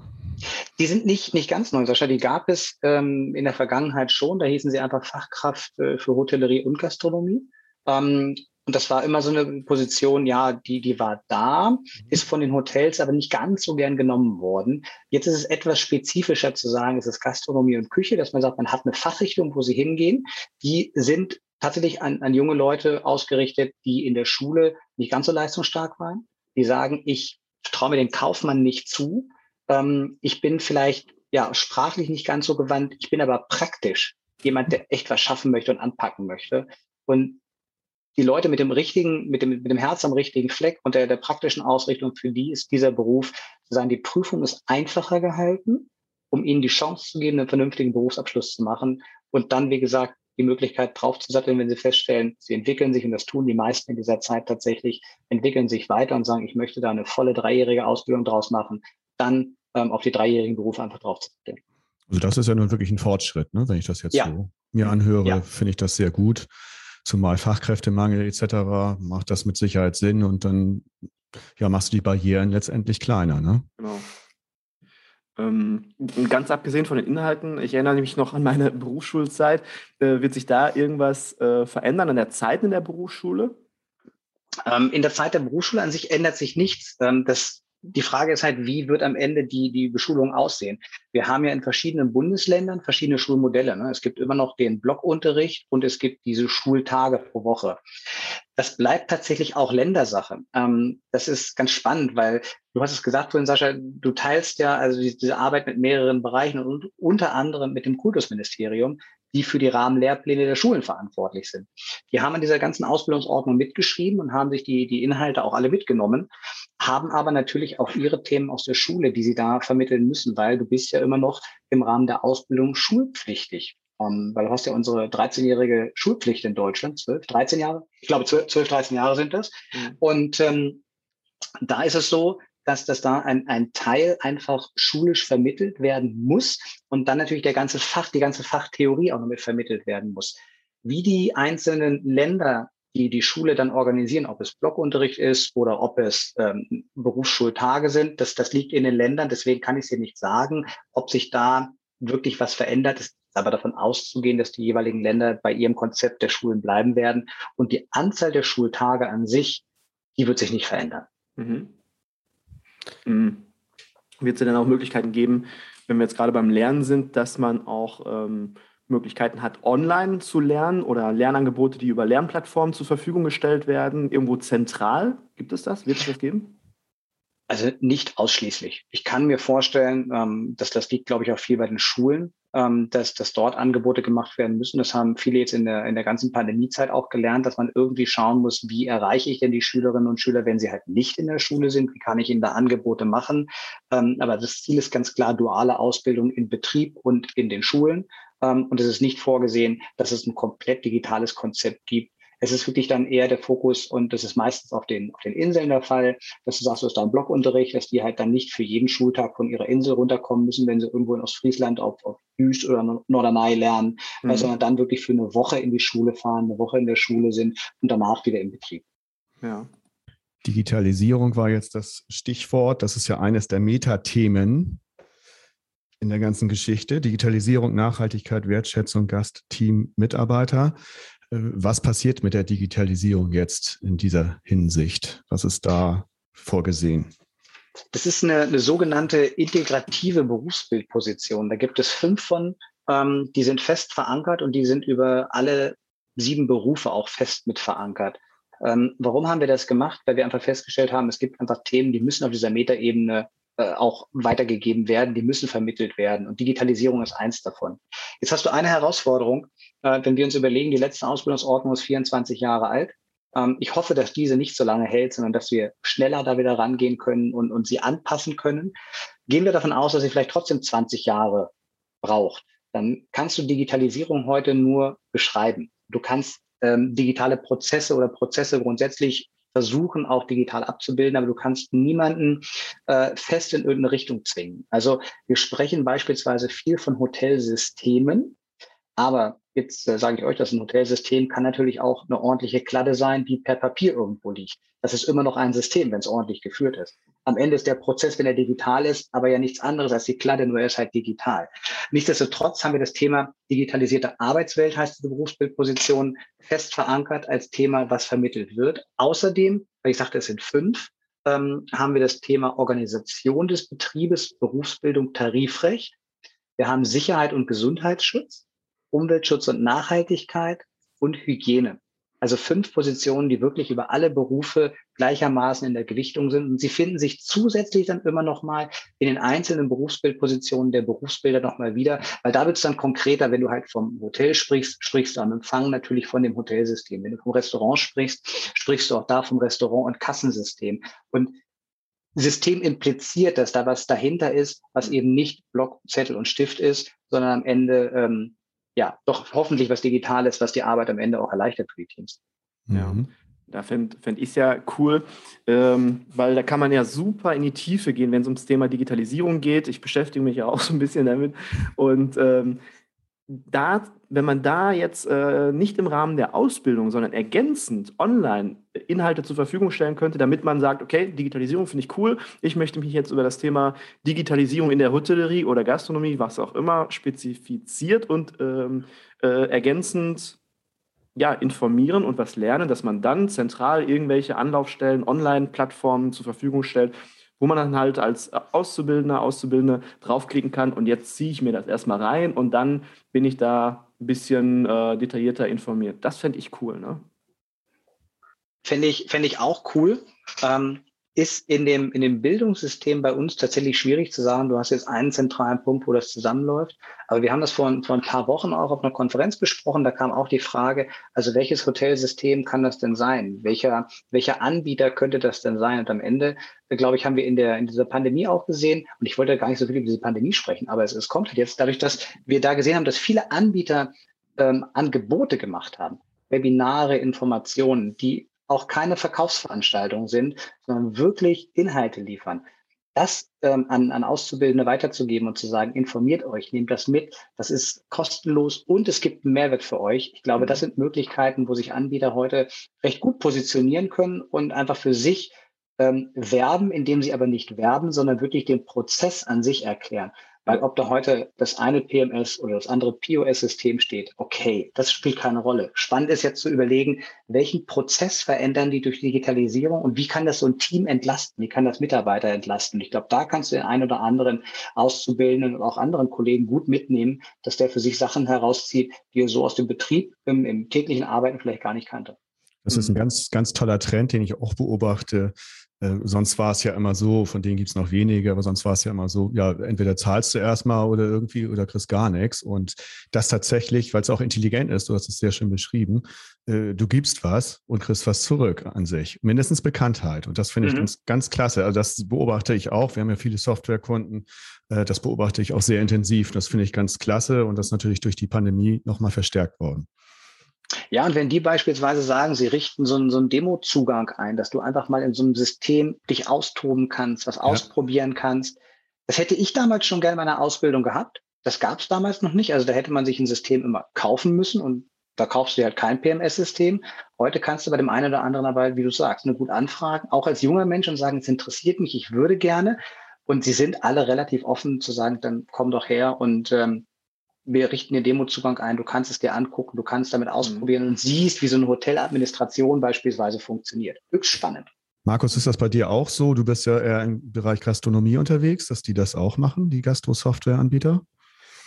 Die sind nicht, nicht ganz neu, Sascha. Die gab es ähm, in der Vergangenheit schon. Da hießen sie einfach Fachkraft äh, für Hotellerie und Gastronomie. Ähm, und das war immer so eine Position, ja, die, die war da, mhm. ist von den Hotels aber nicht ganz so gern genommen worden. Jetzt ist es etwas spezifischer zu sagen, es ist Gastronomie und Küche, dass man sagt, man hat eine Fachrichtung, wo sie hingehen. Die sind tatsächlich an, an junge Leute ausgerichtet, die in der Schule nicht ganz so leistungsstark waren. Die sagen, ich traue mir den Kaufmann nicht zu. Ähm, ich bin vielleicht ja sprachlich nicht ganz so gewandt. Ich bin aber praktisch jemand, der echt was schaffen möchte und anpacken möchte. Und die Leute mit dem richtigen, mit dem, mit dem Herz am richtigen Fleck und der, der praktischen Ausrichtung, für die ist dieser Beruf, zu sagen, die Prüfung ist einfacher gehalten, um ihnen die Chance zu geben, einen vernünftigen Berufsabschluss zu machen und dann, wie gesagt, die Möglichkeit draufzusatteln, wenn sie feststellen, sie entwickeln sich, und das tun die meisten in dieser Zeit tatsächlich, entwickeln sich weiter und sagen, ich möchte da eine volle dreijährige Ausbildung draus machen, dann ähm, auf die dreijährigen Berufe einfach draufzusatteln. Also das ist ja nun wirklich ein Fortschritt, ne? wenn ich das jetzt ja. so mir anhöre, ja. finde ich das sehr gut. Zumal Fachkräftemangel etc. macht das mit Sicherheit Sinn und dann ja, machst du die Barrieren letztendlich kleiner. Ne? Genau. Ähm, ganz abgesehen von den Inhalten, ich erinnere mich noch an meine (laughs) Berufsschulzeit. Äh, wird sich da irgendwas äh, verändern an der Zeit in der Berufsschule? Ähm, in der Zeit der Berufsschule an sich ändert sich nichts. Ähm, das die Frage ist halt, wie wird am Ende die, die Beschulung aussehen? Wir haben ja in verschiedenen Bundesländern verschiedene Schulmodelle. Ne? Es gibt immer noch den Blockunterricht und es gibt diese Schultage pro Woche. Das bleibt tatsächlich auch Ländersache. Ähm, das ist ganz spannend, weil du hast es gesagt vorhin, Sascha, du teilst ja also diese Arbeit mit mehreren Bereichen und unter anderem mit dem Kultusministerium die für die Rahmenlehrpläne der Schulen verantwortlich sind. Die haben an dieser ganzen Ausbildungsordnung mitgeschrieben und haben sich die, die Inhalte auch alle mitgenommen, haben aber natürlich auch ihre Themen aus der Schule, die sie da vermitteln müssen, weil du bist ja immer noch im Rahmen der Ausbildung schulpflichtig. Um, ähm, weil du hast ja unsere 13-jährige Schulpflicht in Deutschland, 12, 13 Jahre, ich glaube 12, 12 13 Jahre sind das. Mhm. Und ähm, da ist es so, dass, dass da ein, ein Teil einfach schulisch vermittelt werden muss und dann natürlich der ganze Fach, die ganze Fachtheorie auch noch mit vermittelt werden muss. Wie die einzelnen Länder die die Schule dann organisieren, ob es Blockunterricht ist oder ob es ähm, Berufsschultage sind, das, das liegt in den Ländern. Deswegen kann ich es dir nicht sagen, ob sich da wirklich was verändert. Es ist aber davon auszugehen, dass die jeweiligen Länder bei ihrem Konzept der Schulen bleiben werden. Und die Anzahl der Schultage an sich, die wird sich nicht verändern. Mhm. Mhm. Wird es denn auch Möglichkeiten geben, wenn wir jetzt gerade beim Lernen sind, dass man auch ähm, Möglichkeiten hat, online zu lernen oder Lernangebote, die über Lernplattformen zur Verfügung gestellt werden, irgendwo zentral? Gibt es das? Wird es das geben? Also nicht ausschließlich. Ich kann mir vorstellen, ähm, dass das liegt, glaube ich, auch viel bei den Schulen, ähm, dass, dass dort Angebote gemacht werden müssen. Das haben viele jetzt in der, in der ganzen Pandemiezeit auch gelernt, dass man irgendwie schauen muss, wie erreiche ich denn die Schülerinnen und Schüler, wenn sie halt nicht in der Schule sind? Wie kann ich ihnen da Angebote machen? Ähm, aber das Ziel ist ganz klar duale Ausbildung in Betrieb und in den Schulen. Ähm, und es ist nicht vorgesehen, dass es ein komplett digitales Konzept gibt, es ist wirklich dann eher der Fokus und das ist meistens auf den, auf den Inseln der Fall, dass du sagst, du hast da einen Blockunterricht, dass die halt dann nicht für jeden Schultag von ihrer Insel runterkommen müssen, wenn sie irgendwo in Ostfriesland auf, auf Jüst oder Norderney lernen, mhm. sondern dann wirklich für eine Woche in die Schule fahren, eine Woche in der Schule sind und danach wieder im Betrieb. Ja. Digitalisierung war jetzt das Stichwort. Das ist ja eines der Metathemen in der ganzen Geschichte. Digitalisierung, Nachhaltigkeit, Wertschätzung, Gast, Team, Mitarbeiter. Äh, was passiert mit der Digitalisierung jetzt in dieser Hinsicht? Was ist da vorgesehen? Das ist eine, eine sogenannte integrative Berufsbildposition. Da gibt es fünf von, ähm, die sind fest verankert und die sind über alle sieben Berufe auch fest mit verankert. Ähm, warum haben wir das gemacht? Weil wir einfach festgestellt haben, es gibt einfach Themen, die müssen auf dieser Metaebene äh, auch weitergegeben werden, die müssen vermittelt werden. Und Digitalisierung ist eins davon. Jetzt hast du eine Herausforderung, äh, wenn wir uns überlegen, die letzte Ausbildungsordnung ist 24 Jahre alt. Ähm, ich hoffe, dass diese nicht so lange hält, sondern dass wir schneller da wieder rangehen können und, und sie anpassen können. Gehen wir davon aus, dass sie vielleicht trotzdem 20 Jahre braucht. Dann kannst du Digitalisierung heute nur beschreiben. Du kannst ähm, digitale Prozesse oder Prozesse grundsätzlich versuchen, auch digital abzubilden, aber du kannst niemanden äh, fest in irgendeine Richtung zwingen. Also wir sprechen beispielsweise viel von Hotelsystemen, aber Jetzt äh, sage ich euch, dass ein Hotelsystem kann natürlich auch eine ordentliche Kladde sein, die per Papier irgendwo liegt. Das ist immer noch ein System, wenn es ordentlich geführt ist. Am Ende ist der Prozess, wenn er digital ist, aber ja nichts anderes als die Kladde, nur er ist halt digital. Nichtsdestotrotz haben wir das Thema digitalisierte Arbeitswelt, heißt diese Berufsbildposition, fest verankert als Thema, was vermittelt wird. Außerdem, weil ich sagte, es sind fünf, ähm, haben wir das Thema Organisation des Betriebes, Berufsbildung, Tarifrecht. Wir haben Sicherheit und Gesundheitsschutz. Umweltschutz und Nachhaltigkeit und Hygiene. Also fünf Positionen, die wirklich über alle Berufe gleichermaßen in der Gewichtung sind. Und sie finden sich zusätzlich dann immer noch mal in den einzelnen Berufsbildpositionen der Berufsbilder noch mal wieder, weil da wird es dann konkreter, wenn du halt vom Hotel sprichst, sprichst du am Empfang natürlich von dem Hotelsystem. Wenn du vom Restaurant sprichst, sprichst du auch da vom Restaurant- und Kassensystem. Und System impliziert, dass da was dahinter ist, was eben nicht Block, Zettel und Stift ist, sondern am Ende ähm, ja, doch hoffentlich was Digitales, was die Arbeit am Ende auch erleichtert für die Teams. Ja. Mhm. Da fände fänd ich es ja cool, ähm, weil da kann man ja super in die Tiefe gehen, wenn es ums Thema Digitalisierung geht. Ich beschäftige mich ja auch so ein bisschen damit. Und ähm, da, wenn man da jetzt äh, nicht im Rahmen der Ausbildung, sondern ergänzend online Inhalte zur Verfügung stellen könnte, damit man sagt, okay, Digitalisierung finde ich cool, ich möchte mich jetzt über das Thema Digitalisierung in der Hotellerie oder Gastronomie, was auch immer, spezifiziert und ähm, äh, ergänzend ja, informieren und was lernen, dass man dann zentral irgendwelche Anlaufstellen, Online-Plattformen zur Verfügung stellt, wo man dann halt als Auszubildender, Auszubildende draufklicken kann und jetzt ziehe ich mir das erstmal rein und dann bin ich da ein bisschen äh, detaillierter informiert. Das fände ich cool, ne? Fände ich, fänd ich auch cool. Ähm, ist in dem, in dem Bildungssystem bei uns tatsächlich schwierig zu sagen, du hast jetzt einen zentralen Punkt, wo das zusammenläuft. Aber wir haben das vor, vor ein paar Wochen auch auf einer Konferenz besprochen. Da kam auch die Frage, also welches Hotelsystem kann das denn sein? Welcher, welcher Anbieter könnte das denn sein? Und am Ende, glaube ich, haben wir in, der, in dieser Pandemie auch gesehen, und ich wollte gar nicht so viel über diese Pandemie sprechen, aber es, es kommt halt jetzt dadurch, dass wir da gesehen haben, dass viele Anbieter ähm, Angebote gemacht haben. Webinare, Informationen, die auch keine Verkaufsveranstaltungen sind, sondern wirklich Inhalte liefern. Das ähm, an, an Auszubildende weiterzugeben und zu sagen, informiert euch, nehmt das mit, das ist kostenlos und es gibt einen Mehrwert für euch. Ich glaube, das sind Möglichkeiten, wo sich Anbieter heute recht gut positionieren können und einfach für sich ähm, werben, indem sie aber nicht werben, sondern wirklich den Prozess an sich erklären. Weil ob da heute das eine PMS oder das andere POS-System steht, okay, das spielt keine Rolle. Spannend ist jetzt zu überlegen, welchen Prozess verändern die durch Digitalisierung und wie kann das so ein Team entlasten? Wie kann das Mitarbeiter entlasten? Ich glaube, da kannst du den einen oder anderen Auszubildenden und auch anderen Kollegen gut mitnehmen, dass der für sich Sachen herauszieht, die er so aus dem Betrieb im, im täglichen Arbeiten vielleicht gar nicht kannte. Das ist ein ganz, ganz toller Trend, den ich auch beobachte. Äh, sonst war es ja immer so, von denen gibt es noch wenige, aber sonst war es ja immer so, ja, entweder zahlst du erstmal oder irgendwie oder kriegst gar nichts. Und das tatsächlich, weil es auch intelligent ist, du hast es sehr schön beschrieben, äh, du gibst was und kriegst was zurück an sich. Mindestens Bekanntheit. Und das finde ich mhm. ganz, ganz klasse. Also das beobachte ich auch. Wir haben ja viele Softwarekunden. Äh, das beobachte ich auch sehr intensiv. Das finde ich ganz klasse und das ist natürlich durch die Pandemie nochmal verstärkt worden. Ja, und wenn die beispielsweise sagen, sie richten so einen, so einen Demo-Zugang ein, dass du einfach mal in so einem System dich austoben kannst, was ja. ausprobieren kannst. Das hätte ich damals schon gerne in meiner Ausbildung gehabt. Das gab es damals noch nicht. Also da hätte man sich ein System immer kaufen müssen und da kaufst du halt kein PMS-System. Heute kannst du bei dem einen oder anderen aber, wie du sagst, eine gut anfragen, auch als junger Mensch und sagen, es interessiert mich, ich würde gerne. Und sie sind alle relativ offen zu sagen, dann komm doch her und ähm, wir richten den Demozugang ein, du kannst es dir angucken, du kannst damit ausprobieren mhm. und siehst, wie so eine Hoteladministration beispielsweise funktioniert. Höchst spannend. Markus, ist das bei dir auch so? Du bist ja eher im Bereich Gastronomie unterwegs, dass die das auch machen, die Gastro-Software-Anbieter?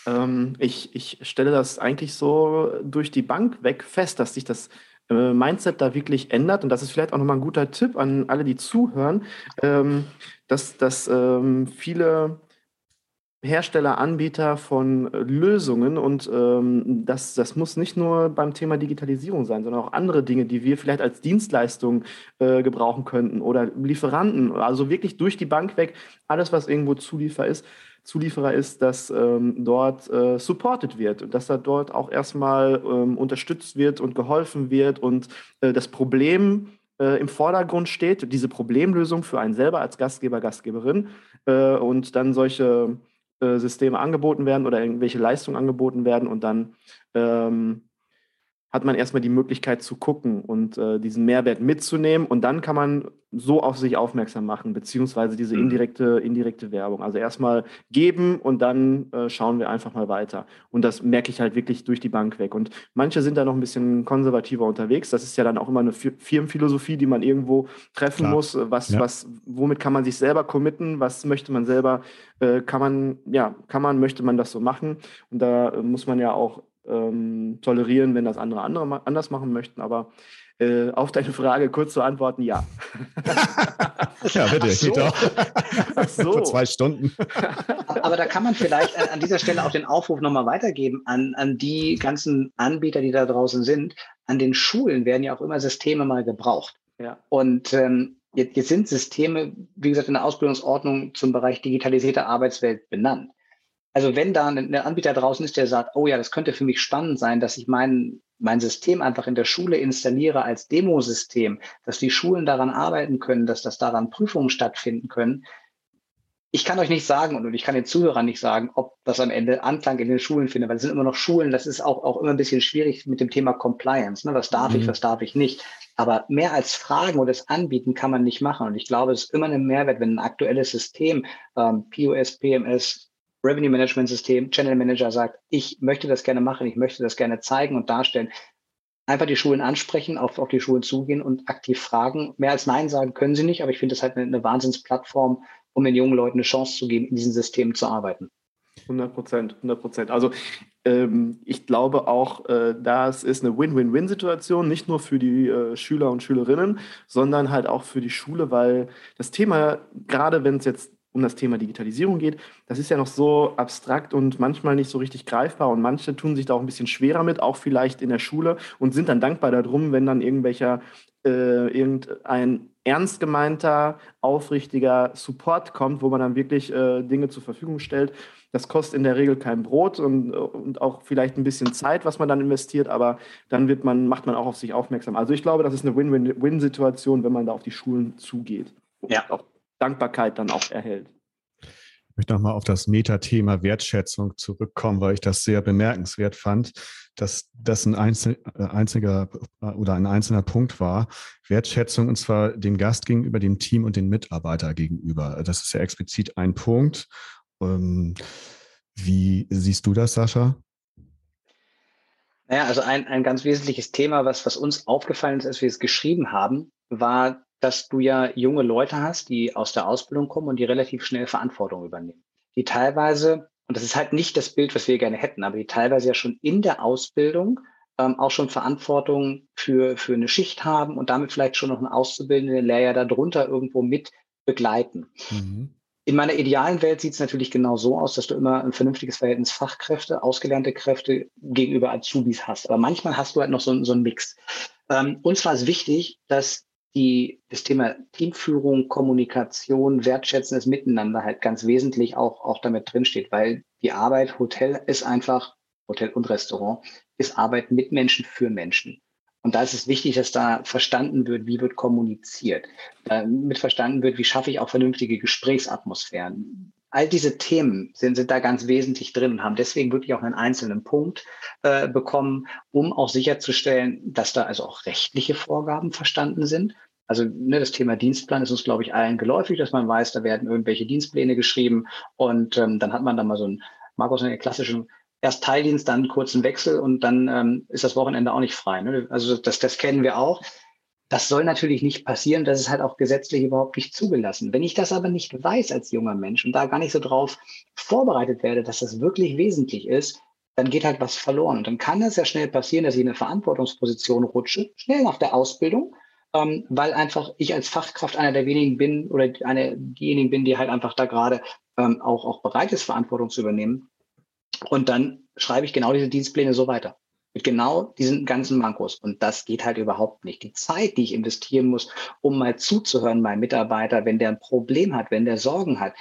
Ähm, ich, ich stelle das eigentlich so durch die Bank weg fest, dass sich das äh, Mindset da wirklich ändert. Und das ist vielleicht auch nochmal ein guter Tipp an alle, die zuhören, ähm, dass, dass ähm, viele Hersteller, Anbieter von äh, Lösungen und ähm, das, das muss nicht nur beim Thema Digitalisierung sein, sondern auch andere Dinge, die wir vielleicht als Dienstleistung äh, gebrauchen könnten oder Lieferanten, also wirklich durch die Bank weg, alles, was irgendwo Zuliefer ist, Zulieferer ist, dass ähm, dort äh, supported wird und dass da dort auch erstmal ähm, unterstützt wird und geholfen wird und äh, das Problem äh, im Vordergrund steht, diese Problemlösung für einen selber als Gastgeber, Gastgeberin äh, und dann solche Systeme angeboten werden oder irgendwelche Leistungen angeboten werden und dann ähm, hat man erstmal die Möglichkeit zu gucken und äh, diesen Mehrwert mitzunehmen und dann kann man so auf sich aufmerksam machen, beziehungsweise diese mhm. indirekte, indirekte Werbung. Also erstmal geben und dann äh, schauen wir einfach mal weiter. Und das merke ich halt wirklich durch die Bank weg. Und manche sind da noch ein bisschen konservativer unterwegs. Das ist ja dann auch immer eine Firmenphilosophie, die man irgendwo treffen Klar. muss. Was, ja. was, womit kann man sich selber committen? Was möchte man selber, äh, kann man, ja, kann man, möchte man das so machen? Und da äh, muss man ja auch ähm, tolerieren, wenn das andere, andere anders machen möchten. Aber äh, auf deine Frage kurz zu antworten, ja. (laughs) ja, bitte, Ach so. Ach so. Vor zwei Stunden. Aber da kann man vielleicht an dieser Stelle auch den Aufruf nochmal weitergeben an, an die ganzen Anbieter, die da draußen sind. An den Schulen werden ja auch immer Systeme mal gebraucht. Ja. Und ähm, jetzt, jetzt sind Systeme, wie gesagt, in der Ausbildungsordnung zum Bereich digitalisierte Arbeitswelt benannt. Also wenn da ein Anbieter draußen ist, der sagt, oh ja, das könnte für mich spannend sein, dass ich mein, mein System einfach in der Schule installiere als Demosystem, dass die Schulen daran arbeiten können, dass das daran Prüfungen stattfinden können. Ich kann euch nicht sagen und ich kann den Zuhörern nicht sagen, ob das am Ende Anklang in den Schulen findet, weil es sind immer noch Schulen, das ist auch, auch immer ein bisschen schwierig mit dem Thema Compliance. Ne? Was darf mhm. ich, was darf ich nicht? Aber mehr als Fragen oder das Anbieten kann man nicht machen. Und ich glaube, es ist immer ein Mehrwert, wenn ein aktuelles System, ähm, POS, PMS, Revenue Management System, Channel Manager sagt, ich möchte das gerne machen, ich möchte das gerne zeigen und darstellen. Einfach die Schulen ansprechen, auf, auf die Schulen zugehen und aktiv fragen. Mehr als Nein sagen können sie nicht, aber ich finde das halt eine, eine Wahnsinnsplattform, um den jungen Leuten eine Chance zu geben, in diesen Systemen zu arbeiten. 100 Prozent, 100 Prozent. Also ähm, ich glaube auch, äh, das ist eine Win-Win-Win-Situation, nicht nur für die äh, Schüler und Schülerinnen, sondern halt auch für die Schule, weil das Thema, gerade wenn es jetzt um das Thema Digitalisierung geht, das ist ja noch so abstrakt und manchmal nicht so richtig greifbar und manche tun sich da auch ein bisschen schwerer mit, auch vielleicht in der Schule und sind dann dankbar darum, wenn dann irgendwelcher äh, irgendein ernst gemeinter, aufrichtiger Support kommt, wo man dann wirklich äh, Dinge zur Verfügung stellt. Das kostet in der Regel kein Brot und, und auch vielleicht ein bisschen Zeit, was man dann investiert, aber dann wird man, macht man auch auf sich aufmerksam. Also ich glaube, das ist eine Win-Win-Win-Situation, wenn man da auf die Schulen zugeht. Ja. Auch Dankbarkeit dann auch erhält. Ich möchte nochmal auf das Metathema Wertschätzung zurückkommen, weil ich das sehr bemerkenswert fand, dass das ein einzel, äh, einziger äh, oder ein einzelner Punkt war. Wertschätzung und zwar dem Gast gegenüber, dem Team und den Mitarbeiter gegenüber. Das ist ja explizit ein Punkt. Ähm, wie siehst du das, Sascha? Naja, also ein, ein ganz wesentliches Thema, was, was uns aufgefallen ist, als wir es geschrieben haben, war dass du ja junge Leute hast, die aus der Ausbildung kommen und die relativ schnell Verantwortung übernehmen. Die teilweise, und das ist halt nicht das Bild, was wir gerne hätten, aber die teilweise ja schon in der Ausbildung ähm, auch schon Verantwortung für, für eine Schicht haben und damit vielleicht schon noch einen auszubildenden Layer darunter irgendwo mit begleiten. Mhm. In meiner idealen Welt sieht es natürlich genau so aus, dass du immer ein vernünftiges Verhältnis Fachkräfte, ausgelernte Kräfte gegenüber Azubis hast. Aber manchmal hast du halt noch so, so einen Mix. Ähm, uns war es wichtig, dass die, das Thema Teamführung, Kommunikation, wertschätzendes Miteinander halt ganz wesentlich auch, auch damit drinsteht, weil die Arbeit, Hotel ist einfach, Hotel und Restaurant, ist Arbeit mit Menschen für Menschen. Und da ist es wichtig, dass da verstanden wird, wie wird kommuniziert, damit verstanden wird, wie schaffe ich auch vernünftige Gesprächsatmosphären. All diese Themen sind, sind da ganz wesentlich drin und haben deswegen wirklich auch einen einzelnen Punkt äh, bekommen, um auch sicherzustellen, dass da also auch rechtliche Vorgaben verstanden sind. Also ne, das Thema Dienstplan ist uns, glaube ich, allen geläufig, dass man weiß, da werden irgendwelche Dienstpläne geschrieben und ähm, dann hat man da mal so ein, Markus, einen klassischen erst Teildienst, dann kurzen Wechsel und dann ähm, ist das Wochenende auch nicht frei. Ne? Also das, das kennen wir auch. Das soll natürlich nicht passieren. Das ist halt auch gesetzlich überhaupt nicht zugelassen. Wenn ich das aber nicht weiß als junger Mensch und da gar nicht so drauf vorbereitet werde, dass das wirklich wesentlich ist, dann geht halt was verloren. Und dann kann es ja schnell passieren, dass ich in eine Verantwortungsposition rutsche, schnell nach der Ausbildung, ähm, weil einfach ich als Fachkraft einer der wenigen bin oder eine diejenigen bin, die halt einfach da gerade ähm, auch, auch bereit ist, Verantwortung zu übernehmen. Und dann schreibe ich genau diese Dienstpläne so weiter. Mit genau diesen ganzen Mankos. Und das geht halt überhaupt nicht. Die Zeit, die ich investieren muss, um mal zuzuhören, meinem Mitarbeiter, wenn der ein Problem hat, wenn der Sorgen hat,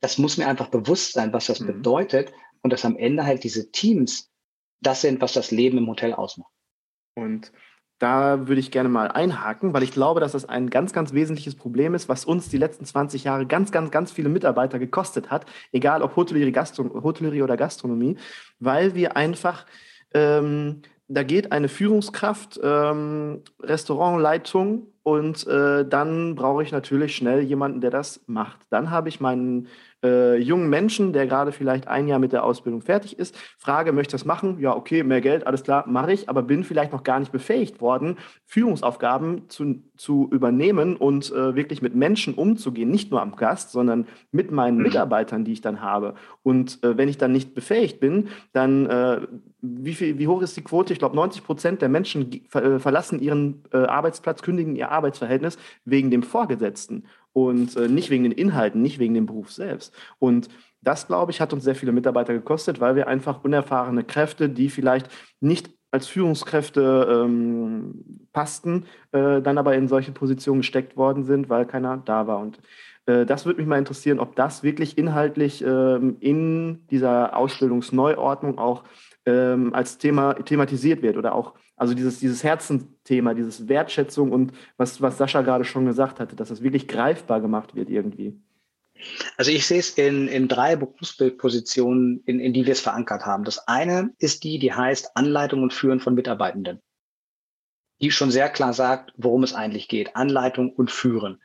das muss mir einfach bewusst sein, was das mhm. bedeutet. Und dass am Ende halt diese Teams das sind, was das Leben im Hotel ausmacht. Und da würde ich gerne mal einhaken, weil ich glaube, dass das ein ganz, ganz wesentliches Problem ist, was uns die letzten 20 Jahre ganz, ganz, ganz viele Mitarbeiter gekostet hat, egal ob Hotellerie, Gastro Hotellerie oder Gastronomie, weil wir einfach ähm, da geht eine Führungskraft, ähm, Restaurantleitung und äh, dann brauche ich natürlich schnell jemanden, der das macht. Dann habe ich meinen äh, jungen Menschen, der gerade vielleicht ein Jahr mit der Ausbildung fertig ist, frage, möchte das machen? Ja, okay, mehr Geld, alles klar, mache ich, aber bin vielleicht noch gar nicht befähigt worden, Führungsaufgaben zu, zu übernehmen und äh, wirklich mit Menschen umzugehen, nicht nur am Gast, sondern mit meinen mhm. Mitarbeitern, die ich dann habe. Und äh, wenn ich dann nicht befähigt bin, dann äh, wie, viel, wie hoch ist die Quote? Ich glaube, 90 Prozent der Menschen äh, verlassen ihren äh, Arbeitsplatz, kündigen ihr Arbeitsverhältnis wegen dem Vorgesetzten und äh, nicht wegen den Inhalten, nicht wegen dem Beruf selbst. Und das, glaube ich, hat uns sehr viele Mitarbeiter gekostet, weil wir einfach unerfahrene Kräfte, die vielleicht nicht als Führungskräfte ähm, passten, äh, dann aber in solche Positionen gesteckt worden sind, weil keiner da war. Und äh, das würde mich mal interessieren, ob das wirklich inhaltlich ähm, in dieser Ausbildungsneuordnung auch ähm, als Thema thematisiert wird oder auch also dieses, dieses Herzensthema, dieses Wertschätzung und was, was Sascha gerade schon gesagt hatte, dass es wirklich greifbar gemacht wird irgendwie. Also ich sehe es in, in drei Berufsbildpositionen, in, in die wir es verankert haben. Das eine ist die, die heißt Anleitung und Führen von Mitarbeitenden. Die schon sehr klar sagt, worum es eigentlich geht. Anleitung und Führen.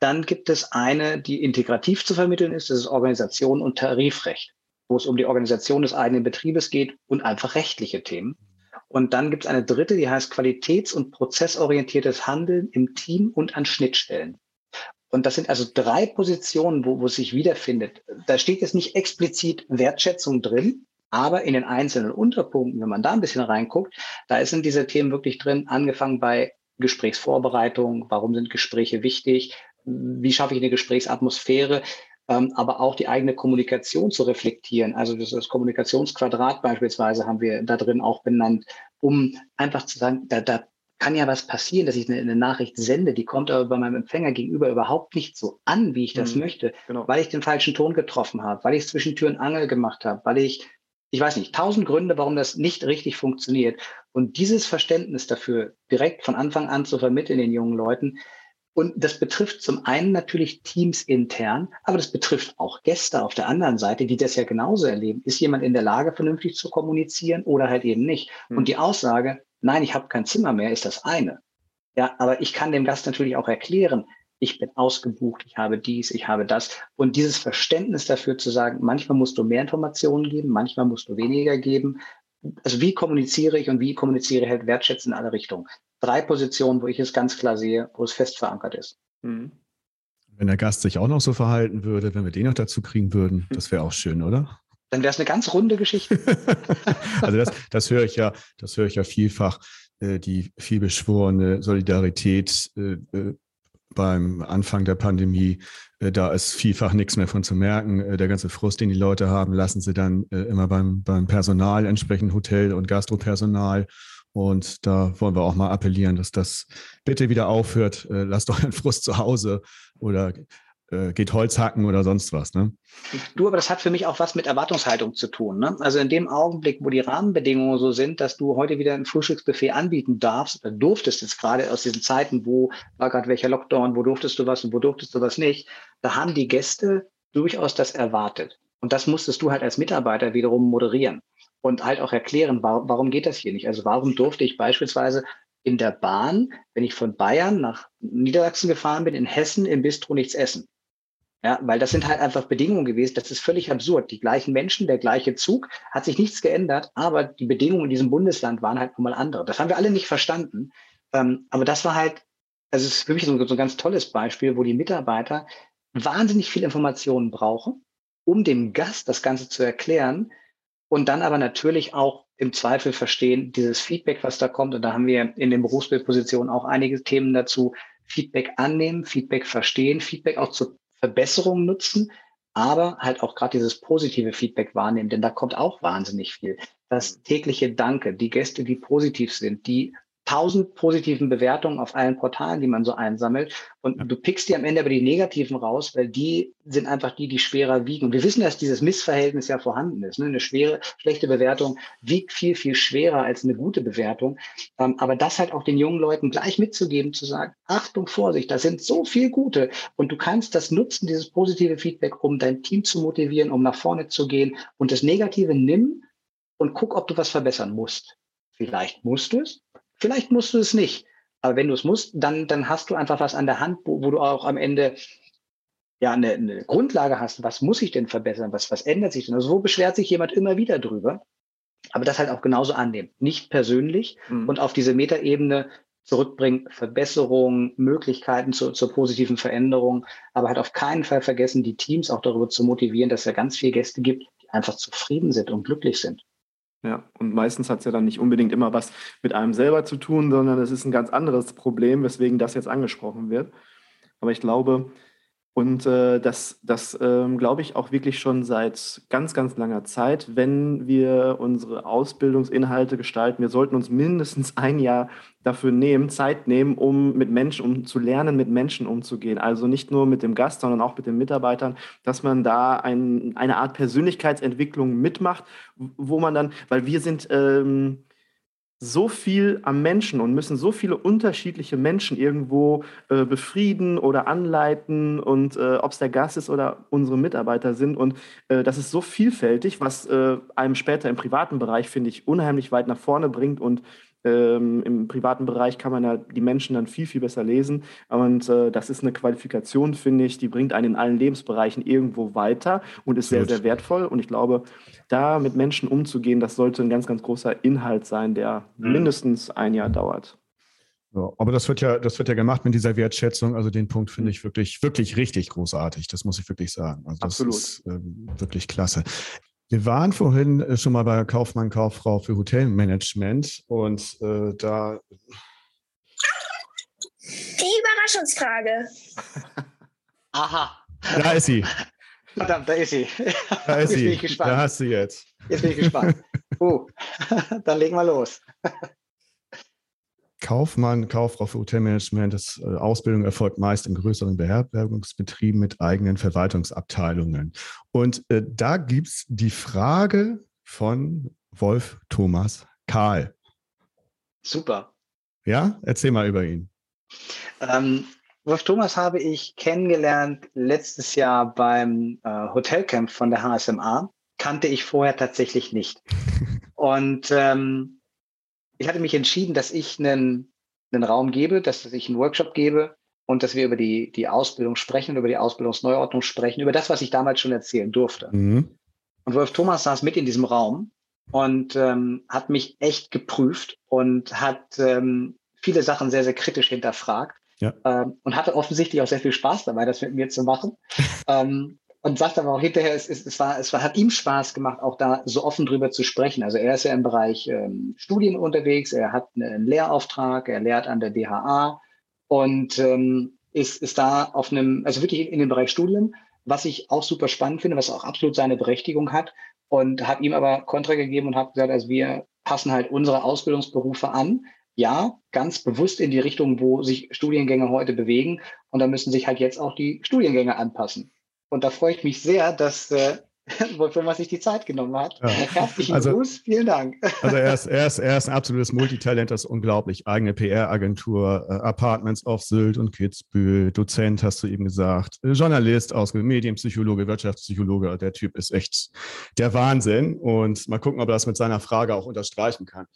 Dann gibt es eine, die integrativ zu vermitteln ist, das ist Organisation und Tarifrecht, wo es um die Organisation des eigenen Betriebes geht und einfach rechtliche Themen. Und dann gibt es eine dritte, die heißt qualitäts- und prozessorientiertes Handeln im Team und an Schnittstellen. Und das sind also drei Positionen, wo, wo es sich wiederfindet. Da steht jetzt nicht explizit Wertschätzung drin, aber in den einzelnen Unterpunkten, wenn man da ein bisschen reinguckt, da sind diese Themen wirklich drin, angefangen bei Gesprächsvorbereitung, warum sind Gespräche wichtig, wie schaffe ich eine Gesprächsatmosphäre, aber auch die eigene Kommunikation zu reflektieren. Also das, das Kommunikationsquadrat beispielsweise haben wir da drin auch benannt, um einfach zu sagen, da, da kann ja was passieren, dass ich eine, eine, Nachricht sende, die kommt aber bei meinem Empfänger gegenüber überhaupt nicht so an, wie ich das mhm, möchte, genau. weil ich den falschen Ton getroffen habe, weil ich es zwischen Tür und Angel gemacht habe, weil ich, ich weiß nicht, tausend Gründe, warum das nicht richtig funktioniert. Und dieses Verständnis dafür direkt von Anfang an zu vermitteln den jungen Leuten, und das betrifft zum einen natürlich Teams intern, aber das betrifft auch Gäste auf der anderen Seite, die das ja genauso erleben. Ist jemand in der Lage, vernünftig zu kommunizieren oder halt eben nicht? Hm. Und die Aussage, nein, ich habe kein Zimmer mehr, ist das eine. Ja, aber ich kann dem Gast natürlich auch erklären, ich bin ausgebucht, ich habe dies, ich habe das. Und dieses Verständnis dafür zu sagen, manchmal musst du mehr Informationen geben, manchmal musst du weniger geben. Also wie kommuniziere ich und wie kommuniziere ich halt wertschätzend in alle Richtungen drei Positionen, wo ich es ganz klar sehe, wo es fest verankert ist. Mhm. Wenn der Gast sich auch noch so verhalten würde, wenn wir den noch dazu kriegen würden, das wäre auch schön, oder? Dann wäre es eine ganz runde Geschichte. (laughs) also das, das höre ich ja, das höre ich ja vielfach, äh, die vielbeschworene Solidarität äh, äh, beim Anfang der Pandemie, äh, da ist vielfach nichts mehr von zu merken. Äh, der ganze Frust, den die Leute haben, lassen sie dann äh, immer beim, beim Personal, entsprechend Hotel- und Gastropersonal und da wollen wir auch mal appellieren, dass das bitte wieder aufhört. Äh, lasst euren Frust zu Hause oder äh, geht Holz hacken oder sonst was. Ne? Du, aber das hat für mich auch was mit Erwartungshaltung zu tun. Ne? Also in dem Augenblick, wo die Rahmenbedingungen so sind, dass du heute wieder ein Frühstücksbuffet anbieten darfst, oder durftest jetzt gerade aus diesen Zeiten, wo war gerade welcher Lockdown, wo durftest du was und wo durftest du was nicht, da haben die Gäste durchaus das erwartet. Und das musstest du halt als Mitarbeiter wiederum moderieren und halt auch erklären, warum, warum geht das hier nicht? Also warum durfte ich beispielsweise in der Bahn, wenn ich von Bayern nach Niedersachsen gefahren bin, in Hessen im Bistro nichts essen? Ja, weil das sind halt einfach Bedingungen gewesen. Das ist völlig absurd. Die gleichen Menschen, der gleiche Zug, hat sich nichts geändert, aber die Bedingungen in diesem Bundesland waren halt nun mal andere. Das haben wir alle nicht verstanden. Ähm, aber das war halt, also es ist für mich so, so ein ganz tolles Beispiel, wo die Mitarbeiter wahnsinnig viel Informationen brauchen, um dem Gast das Ganze zu erklären, und dann aber natürlich auch im Zweifel verstehen, dieses Feedback, was da kommt. Und da haben wir in den Berufsbildpositionen auch einige Themen dazu. Feedback annehmen, Feedback verstehen, Feedback auch zur Verbesserung nutzen, aber halt auch gerade dieses positive Feedback wahrnehmen, denn da kommt auch wahnsinnig viel. Das tägliche Danke, die Gäste, die positiv sind, die tausend positiven Bewertungen auf allen Portalen, die man so einsammelt. Und ja. du pickst die am Ende aber die negativen raus, weil die sind einfach die, die schwerer wiegen. Und wir wissen, dass dieses Missverhältnis ja vorhanden ist. Ne? Eine schwere, schlechte Bewertung wiegt viel, viel schwerer als eine gute Bewertung. Ähm, aber das halt auch den jungen Leuten gleich mitzugeben, zu sagen, Achtung, Vorsicht, da sind so viel gute. Und du kannst das nutzen, dieses positive Feedback, um dein Team zu motivieren, um nach vorne zu gehen. Und das Negative nimm und guck, ob du was verbessern musst. Vielleicht musst du es, Vielleicht musst du es nicht. Aber wenn du es musst, dann, dann hast du einfach was an der Hand, wo, wo du auch am Ende ja eine, eine Grundlage hast. Was muss ich denn verbessern? Was, was ändert sich denn? Also wo beschwert sich jemand immer wieder drüber? Aber das halt auch genauso annehmen. Nicht persönlich mhm. und auf diese Metaebene zurückbringen, Verbesserungen, Möglichkeiten zur, zur positiven Veränderung, aber halt auf keinen Fall vergessen, die Teams auch darüber zu motivieren, dass es ja ganz viele Gäste gibt, die einfach zufrieden sind und glücklich sind. Ja, und meistens hat es ja dann nicht unbedingt immer was mit einem selber zu tun, sondern es ist ein ganz anderes Problem, weswegen das jetzt angesprochen wird. Aber ich glaube, und äh, das, das ähm, glaube ich auch wirklich schon seit ganz, ganz langer Zeit, wenn wir unsere Ausbildungsinhalte gestalten. Wir sollten uns mindestens ein Jahr dafür nehmen, Zeit nehmen, um mit Menschen, um zu lernen, mit Menschen umzugehen. Also nicht nur mit dem Gast, sondern auch mit den Mitarbeitern, dass man da ein, eine Art Persönlichkeitsentwicklung mitmacht, wo man dann, weil wir sind ähm, so viel am Menschen und müssen so viele unterschiedliche Menschen irgendwo äh, befrieden oder anleiten und äh, ob es der Gast ist oder unsere Mitarbeiter sind. Und äh, das ist so vielfältig, was äh, einem später im privaten Bereich, finde ich, unheimlich weit nach vorne bringt und ähm, Im privaten Bereich kann man ja die Menschen dann viel, viel besser lesen. Und äh, das ist eine Qualifikation, finde ich, die bringt einen in allen Lebensbereichen irgendwo weiter und ist sehr, sehr wertvoll. Und ich glaube, da mit Menschen umzugehen, das sollte ein ganz, ganz großer Inhalt sein, der mhm. mindestens ein Jahr dauert. Ja, aber das wird ja, das wird ja gemacht mit dieser Wertschätzung. Also den Punkt finde mhm. ich wirklich, wirklich richtig großartig. Das muss ich wirklich sagen. Also das Absolut. ist äh, wirklich klasse. Wir waren vorhin äh, schon mal bei Kaufmann, Kauffrau für Hotelmanagement und äh, da. Die Überraschungsfrage. (laughs) Aha. Da ist sie. Verdammt, da ist sie. Da ist sie. Bin ich gespannt. Da hast du jetzt. Jetzt bin ich gespannt. (laughs) Uh, (laughs) dann legen wir los. Kaufmann, Kauffrau für Hotelmanagement, das äh, Ausbildung erfolgt meist in größeren Beherbergungsbetrieben mit eigenen Verwaltungsabteilungen. Und äh, da gibt es die Frage von Wolf Thomas Karl. Super. Ja, erzähl mal über ihn. Ähm, Wolf Thomas habe ich kennengelernt letztes Jahr beim äh, Hotelcamp von der HSMA. Kannte ich vorher tatsächlich nicht. (laughs) Und ähm, ich hatte mich entschieden, dass ich einen, einen Raum gebe, dass ich einen Workshop gebe und dass wir über die, die Ausbildung sprechen, über die Ausbildungsneuordnung sprechen, über das, was ich damals schon erzählen durfte. Mhm. Und Wolf Thomas saß mit in diesem Raum und ähm, hat mich echt geprüft und hat ähm, viele Sachen sehr, sehr kritisch hinterfragt. Ja. Ähm, und hatte offensichtlich auch sehr viel Spaß dabei, das mit mir zu machen. (laughs) ähm, und sagt aber auch hinterher, es, es, es, war, es war, hat ihm Spaß gemacht, auch da so offen drüber zu sprechen. Also er ist ja im Bereich ähm, Studien unterwegs, er hat einen Lehrauftrag, er lehrt an der DHA und ähm, ist, ist da auf einem, also wirklich in dem Bereich Studien, was ich auch super spannend finde, was auch absolut seine Berechtigung hat und habe ihm aber Kontra gegeben und habe gesagt, also wir passen halt unsere Ausbildungsberufe an. Ja, ganz bewusst in die Richtung, wo sich Studiengänge heute bewegen. Und da müssen sich halt jetzt auch die Studiengänge anpassen. Und da freue ich mich sehr, dass äh, (laughs) wofür man sich die Zeit genommen hat. Ja. Herzlichen also, Gruß, vielen Dank. Also er ist, er ist, er ist ein absolutes Multitalent, das ist unglaublich. Eigene PR-Agentur, äh, Apartments auf Sylt und Kitzbühel, Dozent, hast du eben gesagt, Journalist, ausgebildet, Medienpsychologe, Wirtschaftspsychologe. Der Typ ist echt der Wahnsinn. Und mal gucken, ob er das mit seiner Frage auch unterstreichen kann.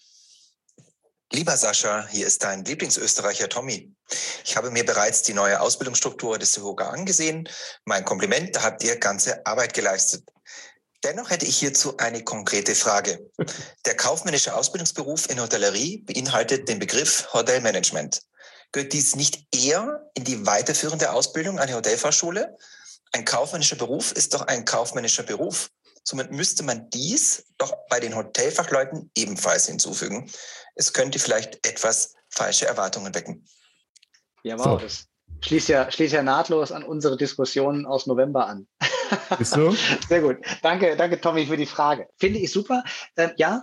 Lieber Sascha, hier ist dein Lieblingsösterreicher Tommy. Ich habe mir bereits die neue Ausbildungsstruktur des SEHOGA angesehen. Mein Kompliment, da habt ihr ganze Arbeit geleistet. Dennoch hätte ich hierzu eine konkrete Frage. Der kaufmännische Ausbildungsberuf in Hotellerie beinhaltet den Begriff Hotelmanagement. Gehört dies nicht eher in die weiterführende Ausbildung an die Hotelfachschule? Ein kaufmännischer Beruf ist doch ein kaufmännischer Beruf. Somit müsste man dies doch bei den Hotelfachleuten ebenfalls hinzufügen. Es könnte vielleicht etwas falsche Erwartungen wecken. Ja, wow, so. das schließt ja, schließt ja nahtlos an unsere Diskussionen aus November an. (laughs) Bist du? (laughs) Sehr gut. Danke, danke, Tommy, für die Frage. Finde ich super. Ähm, ja,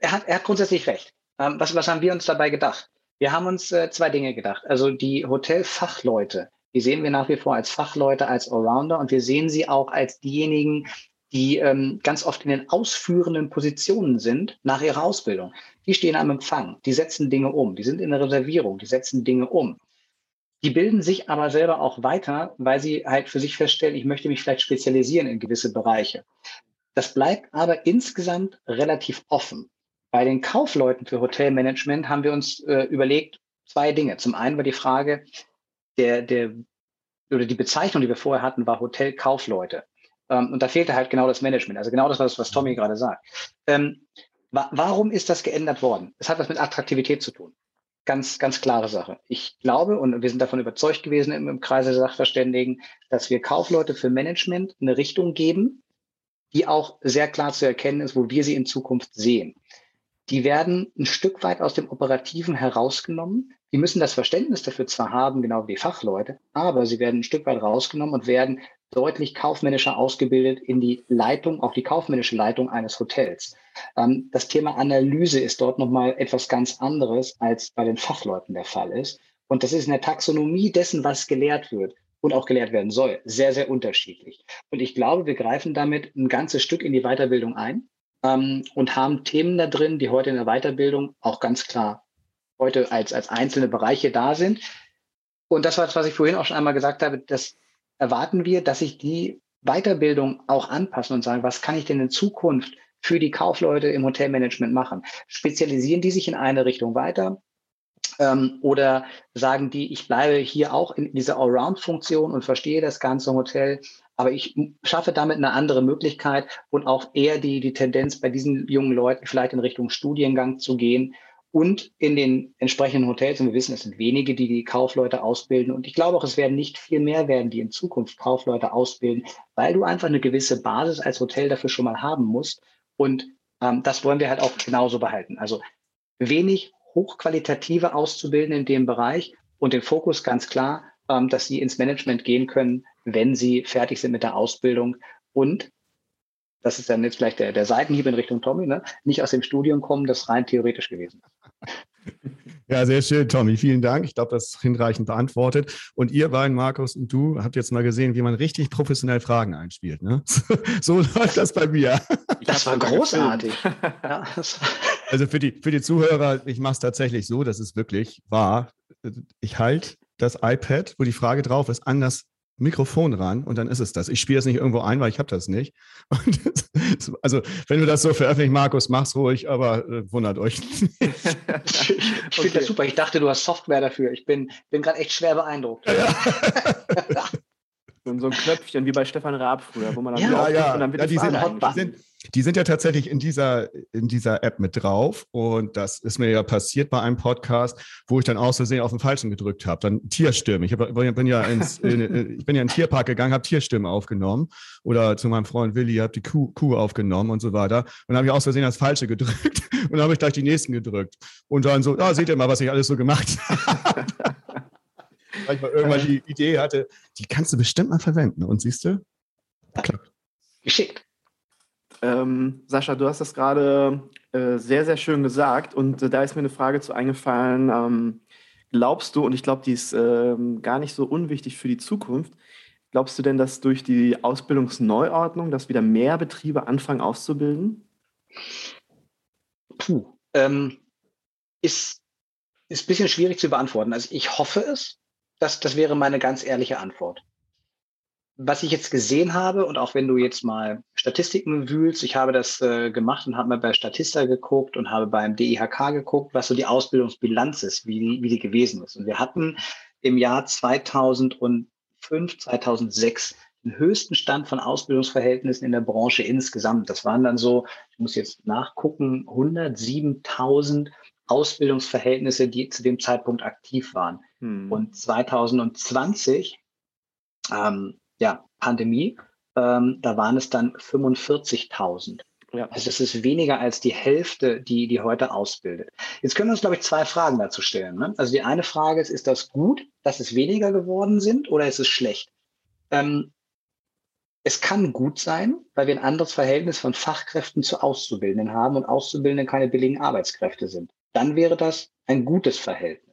er hat, er hat grundsätzlich recht. Ähm, was, was haben wir uns dabei gedacht? Wir haben uns äh, zwei Dinge gedacht. Also die Hotelfachleute, die sehen wir nach wie vor als Fachleute, als Allrounder und wir sehen sie auch als diejenigen, die ähm, ganz oft in den ausführenden Positionen sind nach ihrer Ausbildung. Die stehen am Empfang, die setzen Dinge um, die sind in der Reservierung, die setzen Dinge um. Die bilden sich aber selber auch weiter, weil sie halt für sich feststellen, ich möchte mich vielleicht spezialisieren in gewisse Bereiche. Das bleibt aber insgesamt relativ offen. Bei den Kaufleuten für Hotelmanagement haben wir uns äh, überlegt, zwei Dinge. Zum einen war die Frage, der, der, oder die Bezeichnung, die wir vorher hatten, war Hotelkaufleute. Ähm, und da fehlte halt genau das Management. Also genau das, was, was Tommy gerade sagt. Ähm, wa warum ist das geändert worden? Es hat was mit Attraktivität zu tun. Ganz, ganz klare Sache. Ich glaube, und wir sind davon überzeugt gewesen im, im Kreise der Sachverständigen, dass wir Kaufleute für Management eine Richtung geben, die auch sehr klar zu erkennen ist, wo wir sie in Zukunft sehen. Die werden ein Stück weit aus dem Operativen herausgenommen. Die müssen das Verständnis dafür zwar haben, genau wie die Fachleute, aber sie werden ein Stück weit rausgenommen und werden deutlich kaufmännischer ausgebildet in die Leitung, auch die kaufmännische Leitung eines Hotels. Ähm, das Thema Analyse ist dort nochmal etwas ganz anderes, als bei den Fachleuten der Fall ist. Und das ist in der Taxonomie dessen, was gelehrt wird und auch gelehrt werden soll, sehr, sehr unterschiedlich. Und ich glaube, wir greifen damit ein ganzes Stück in die Weiterbildung ein ähm, und haben Themen da drin, die heute in der Weiterbildung auch ganz klar heute als, als einzelne Bereiche da sind. Und das war das, was ich vorhin auch schon einmal gesagt habe, das erwarten wir, dass sich die Weiterbildung auch anpassen und sagen, was kann ich denn in Zukunft für die Kaufleute im Hotelmanagement machen? Spezialisieren die sich in eine Richtung weiter? Ähm, oder sagen die, ich bleibe hier auch in dieser Allround-Funktion und verstehe das ganze Hotel, aber ich schaffe damit eine andere Möglichkeit und auch eher die, die Tendenz bei diesen jungen Leuten vielleicht in Richtung Studiengang zu gehen und in den entsprechenden Hotels. Und wir wissen, es sind wenige, die die Kaufleute ausbilden. Und ich glaube auch, es werden nicht viel mehr werden, die in Zukunft Kaufleute ausbilden, weil du einfach eine gewisse Basis als Hotel dafür schon mal haben musst. Und ähm, das wollen wir halt auch genauso behalten. Also wenig hochqualitative Auszubilden in dem Bereich und den Fokus ganz klar, ähm, dass sie ins Management gehen können, wenn sie fertig sind mit der Ausbildung und das ist dann jetzt vielleicht der, der Seitenhieb in Richtung Tommy, ne? nicht aus dem Studium kommen, das rein theoretisch gewesen Ja, sehr schön, Tommy. Vielen Dank. Ich glaube, das ist hinreichend beantwortet. Und ihr beiden, Markus und du, habt jetzt mal gesehen, wie man richtig professionell Fragen einspielt. Ne? (laughs) So läuft das bei mir. Das war großartig. Ja, also für die, für die Zuhörer, ich mache es tatsächlich so, das ist wirklich wahr. Ich halte das iPad, wo die Frage drauf ist, an das Mikrofon ran und dann ist es das. Ich spiele es nicht irgendwo ein, weil ich habe das nicht. (laughs) Das, also wenn du das so veröffentlicht, Markus, mach's ruhig, aber äh, wundert euch nicht. ich finde okay. das super. Ich dachte, du hast Software dafür. Ich bin, bin gerade echt schwer beeindruckt. Ja. (laughs) so ein Knöpfchen wie bei Stefan Raab früher, wo man dann ja, ja. und dann wird ja, die, sind, die, sind, die sind ja tatsächlich in dieser, in dieser App mit drauf. Und das ist mir ja passiert bei einem Podcast, wo ich dann aus Versehen auf den Falschen gedrückt habe. Dann Tierstimmen. Ich hab, bin, ja ins, in, ich bin ja in den Tierpark gegangen, habe Tierstimmen aufgenommen. Oder zu meinem Freund Willi, habe die Kuh, Kuh aufgenommen und so weiter. Und dann habe ich aus Versehen das Falsche gedrückt. (laughs) Und dann habe ich gleich die nächsten gedrückt. Und dann so, ah, seht ihr mal, was ich alles so gemacht (laughs) habe. Weil ich mal irgendwann die Idee hatte, die kannst du bestimmt mal verwenden. Und siehst du, klappt. Geschickt. Ähm, Sascha, du hast das gerade äh, sehr, sehr schön gesagt und äh, da ist mir eine Frage zu eingefallen. Ähm, glaubst du, und ich glaube, die ist äh, gar nicht so unwichtig für die Zukunft, glaubst du denn, dass durch die Ausbildungsneuordnung, dass wieder mehr Betriebe anfangen auszubilden? Puh, ähm, ist, ist ein bisschen schwierig zu beantworten. Also ich hoffe es. Das, das wäre meine ganz ehrliche Antwort was ich jetzt gesehen habe, und auch wenn du jetzt mal Statistiken wühlst, ich habe das äh, gemacht und habe mal bei Statista geguckt und habe beim DIHK geguckt, was so die Ausbildungsbilanz ist, wie die, wie die gewesen ist. Und wir hatten im Jahr 2005, 2006 den höchsten Stand von Ausbildungsverhältnissen in der Branche insgesamt. Das waren dann so, ich muss jetzt nachgucken, 107.000 Ausbildungsverhältnisse, die zu dem Zeitpunkt aktiv waren. Hm. Und 2020 ähm, ja, Pandemie, ähm, da waren es dann 45.000. Ja. Also das ist weniger als die Hälfte, die die heute ausbildet. Jetzt können wir uns, glaube ich, zwei Fragen dazu stellen. Ne? Also die eine Frage ist, ist das gut, dass es weniger geworden sind oder ist es schlecht? Ähm, es kann gut sein, weil wir ein anderes Verhältnis von Fachkräften zu Auszubildenden haben und Auszubildende keine billigen Arbeitskräfte sind. dann wäre das ein gutes Verhältnis.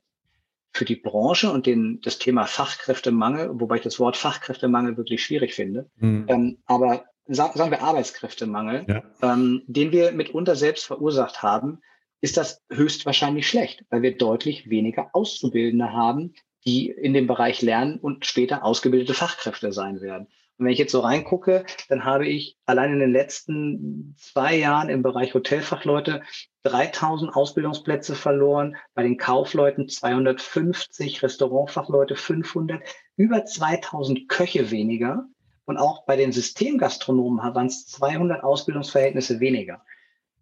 Für die Branche und den, das Thema Fachkräftemangel, wobei ich das Wort Fachkräftemangel wirklich schwierig finde, mhm. ähm, aber sagen wir Arbeitskräftemangel, ja. ähm, den wir mitunter selbst verursacht haben, ist das höchstwahrscheinlich schlecht, weil wir deutlich weniger Auszubildende haben, die in dem Bereich lernen und später ausgebildete Fachkräfte sein werden. Und wenn ich jetzt so reingucke, dann habe ich allein in den letzten zwei Jahren im Bereich Hotelfachleute 3000 Ausbildungsplätze verloren, bei den Kaufleuten 250, Restaurantfachleute 500, über 2000 Köche weniger. Und auch bei den Systemgastronomen waren es 200 Ausbildungsverhältnisse weniger.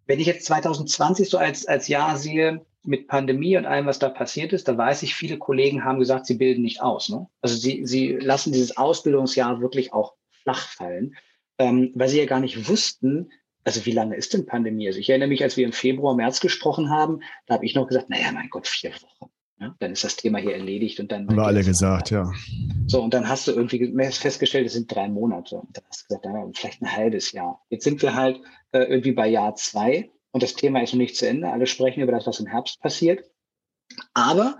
Wenn ich jetzt 2020 so als, als Jahr sehe, mit Pandemie und allem, was da passiert ist, da weiß ich, viele Kollegen haben gesagt, sie bilden nicht aus. Ne? Also sie, sie lassen dieses Ausbildungsjahr wirklich auch flach fallen, ähm, weil sie ja gar nicht wussten, also wie lange ist denn Pandemie? Also ich erinnere mich, als wir im Februar, März gesprochen haben, da habe ich noch gesagt, naja, mein Gott, vier Wochen. Ja, dann ist das Thema hier erledigt und dann. Haben wir alle gesagt, ja. So, und dann hast du irgendwie festgestellt, es sind drei Monate. Und dann hast du gesagt, ja, vielleicht ein halbes Jahr. Jetzt sind wir halt äh, irgendwie bei Jahr zwei und das Thema ist noch nicht zu Ende. Alle sprechen über das, was im Herbst passiert. Aber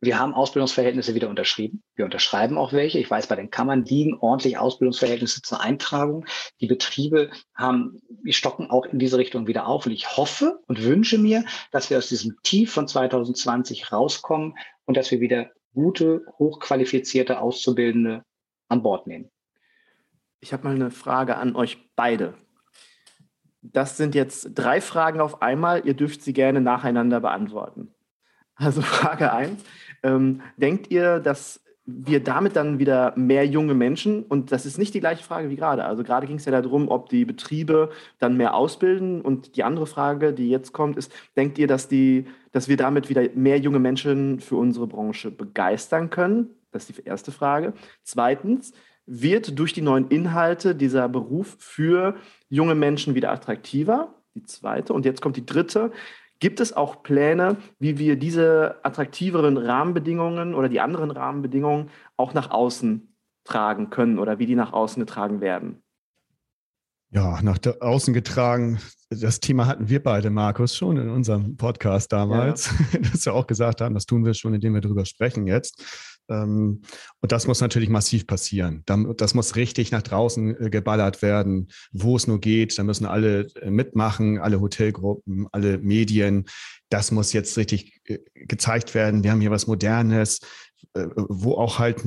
wir haben Ausbildungsverhältnisse wieder unterschrieben. Wir unterschreiben auch welche. Ich weiß, bei den Kammern liegen ordentlich Ausbildungsverhältnisse zur Eintragung. Die Betriebe haben, die stocken auch in diese Richtung wieder auf. Und ich hoffe und wünsche mir, dass wir aus diesem Tief von 2020 rauskommen und dass wir wieder gute, hochqualifizierte Auszubildende an Bord nehmen. Ich habe mal eine Frage an euch beide. Das sind jetzt drei Fragen auf einmal. Ihr dürft sie gerne nacheinander beantworten. Also (laughs) Frage 1. Ähm, denkt ihr, dass wir damit dann wieder mehr junge Menschen, und das ist nicht die gleiche Frage wie gerade, also gerade ging es ja darum, ob die Betriebe dann mehr ausbilden und die andere Frage, die jetzt kommt, ist, denkt ihr, dass, die, dass wir damit wieder mehr junge Menschen für unsere Branche begeistern können? Das ist die erste Frage. Zweitens, wird durch die neuen Inhalte dieser Beruf für junge Menschen wieder attraktiver? Die zweite. Und jetzt kommt die dritte. Gibt es auch Pläne, wie wir diese attraktiveren Rahmenbedingungen oder die anderen Rahmenbedingungen auch nach außen tragen können oder wie die nach außen getragen werden? Ja, nach außen getragen. Das Thema hatten wir beide, Markus, schon in unserem Podcast damals, ja. (laughs) dass wir auch gesagt haben, das tun wir schon, indem wir darüber sprechen jetzt. Ähm, und das muss natürlich massiv passieren. Das muss richtig nach draußen äh, geballert werden, wo es nur geht. Da müssen alle äh, mitmachen, alle Hotelgruppen, alle Medien. Das muss jetzt richtig äh, gezeigt werden. Wir haben hier was Modernes, wo auch halt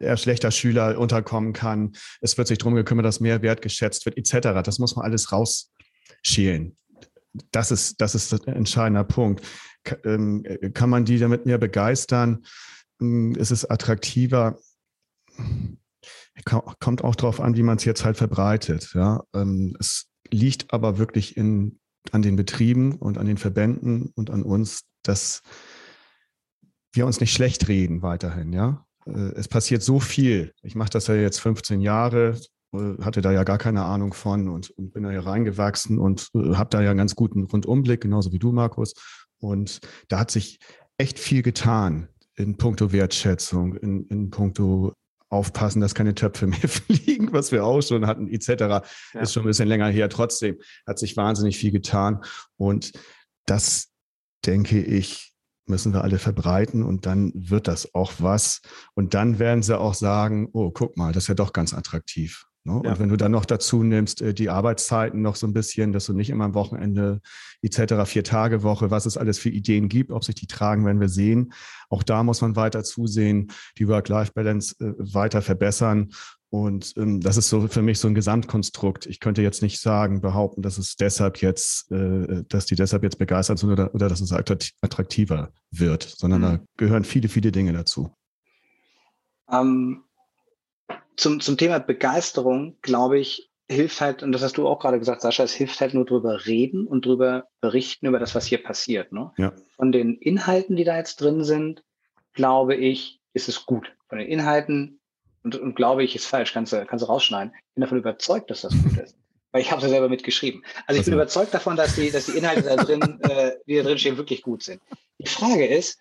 eher schlechter Schüler unterkommen kann. Es wird sich darum gekümmert, dass mehr Wert geschätzt wird, etc. Das muss man alles rausschälen. Das ist, das ist ein entscheidender Punkt. Ähm, kann man die damit mehr begeistern? Hm, ist es attraktiver. Kommt auch darauf an, wie man es jetzt halt verbreitet. Ja? Ähm, es liegt aber wirklich in, an den Betrieben und an den Verbänden und an uns, dass wir uns nicht schlecht reden weiterhin. Ja? Äh, es passiert so viel. Ich mache das ja jetzt 15 Jahre, äh, hatte da ja gar keine Ahnung von und, und bin da ja reingewachsen und äh, habe da ja einen ganz guten Rundumblick, genauso wie du, Markus. Und da hat sich echt viel getan in puncto Wertschätzung, in, in puncto aufpassen, dass keine Töpfe (laughs) mehr fliegen, was wir auch schon hatten, etc. Ja. Ist schon ein bisschen länger her. Trotzdem hat sich wahnsinnig viel getan. Und das, denke ich, müssen wir alle verbreiten und dann wird das auch was. Und dann werden sie auch sagen, oh, guck mal, das ist ja doch ganz attraktiv. Ne? Ja. Und wenn du dann noch dazu nimmst, äh, die Arbeitszeiten noch so ein bisschen, dass du nicht immer am Wochenende etc., vier Tage Woche, was es alles für Ideen gibt, ob sich die tragen, werden wir sehen. Auch da muss man weiter zusehen, die Work-Life-Balance äh, weiter verbessern. Und ähm, das ist so für mich so ein Gesamtkonstrukt. Ich könnte jetzt nicht sagen, behaupten, dass es deshalb jetzt, äh, dass die deshalb jetzt begeistert sind oder, oder dass es attraktiver wird, sondern mhm. da gehören viele, viele Dinge dazu. Ähm, zum, zum Thema Begeisterung, glaube ich, hilft halt, und das hast du auch gerade gesagt, Sascha, es hilft halt nur drüber reden und drüber berichten über das, was hier passiert. Ne? Ja. Von den Inhalten, die da jetzt drin sind, glaube ich, ist es gut. Von den Inhalten, und, und glaube ich, ist falsch, kannst du, kannst du rausschneiden. Ich bin davon überzeugt, dass das gut ist. Weil ich habe es ja selber mitgeschrieben. Also ich also. bin überzeugt davon, dass die, dass die Inhalte da drin, (laughs) äh, die da drin stehen, wirklich gut sind. Die Frage ist,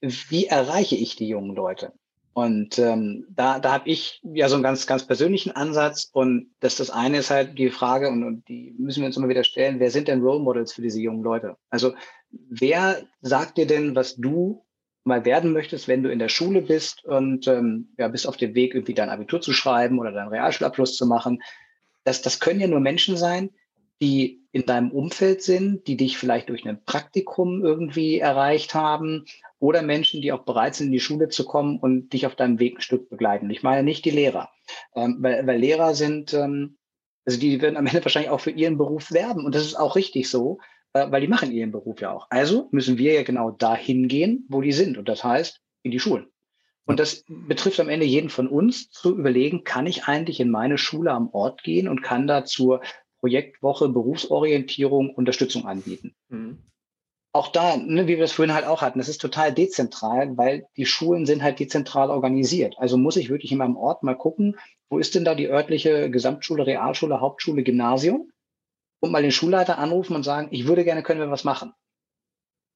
wie erreiche ich die jungen Leute? Und ähm, da, da habe ich ja so einen ganz, ganz persönlichen Ansatz. Und das, das eine ist halt die Frage, und, und die müssen wir uns immer wieder stellen, wer sind denn Role Models für diese jungen Leute? Also wer sagt dir denn, was du mal werden möchtest, wenn du in der Schule bist und ähm, ja, bist auf dem Weg, irgendwie dein Abitur zu schreiben oder deinen Realschulabschluss zu machen? Das, das können ja nur Menschen sein, die in deinem Umfeld sind, die dich vielleicht durch ein Praktikum irgendwie erreicht haben oder Menschen, die auch bereit sind, in die Schule zu kommen und dich auf deinem Weg ein Stück begleiten. Ich meine nicht die Lehrer, ähm, weil, weil Lehrer sind, ähm, also die werden am Ende wahrscheinlich auch für ihren Beruf werben und das ist auch richtig so, äh, weil die machen ihren Beruf ja auch. Also müssen wir ja genau dahin gehen, wo die sind und das heißt in die Schulen. Und das betrifft am Ende jeden von uns zu überlegen, kann ich eigentlich in meine Schule am Ort gehen und kann da zur Projektwoche Berufsorientierung Unterstützung anbieten. Mhm. Auch da, ne, wie wir das vorhin halt auch hatten, das ist total dezentral, weil die Schulen sind halt dezentral organisiert. Also muss ich wirklich in meinem Ort mal gucken, wo ist denn da die örtliche Gesamtschule, Realschule, Hauptschule, Gymnasium? Und mal den Schulleiter anrufen und sagen, ich würde gerne, können wir was machen.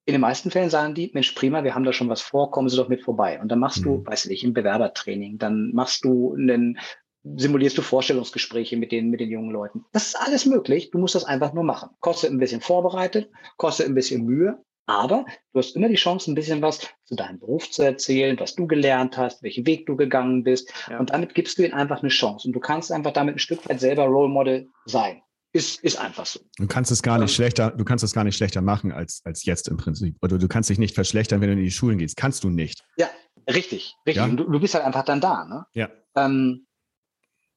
In den meisten Fällen sagen die, Mensch, prima, wir haben da schon was vor, kommen Sie doch mit vorbei. Und dann machst mhm. du, weiß ich, ein Bewerbertraining, dann machst du einen simulierst du Vorstellungsgespräche mit den, mit den jungen Leuten. Das ist alles möglich. Du musst das einfach nur machen. Kostet ein bisschen vorbereitet, kostet ein bisschen Mühe, aber du hast immer die Chance, ein bisschen was zu deinem Beruf zu erzählen, was du gelernt hast, welchen Weg du gegangen bist. Ja. Und damit gibst du ihnen einfach eine Chance. Und du kannst einfach damit ein Stück weit selber Role Model sein. Ist, ist einfach so. Du kannst es gar nicht schlechter, du kannst es gar nicht schlechter machen als, als jetzt im Prinzip. Oder du kannst dich nicht verschlechtern, wenn du in die Schulen gehst. Kannst du nicht. Ja, richtig, richtig. Ja? Du, du, bist halt einfach dann da. Ne? Ja. Ähm,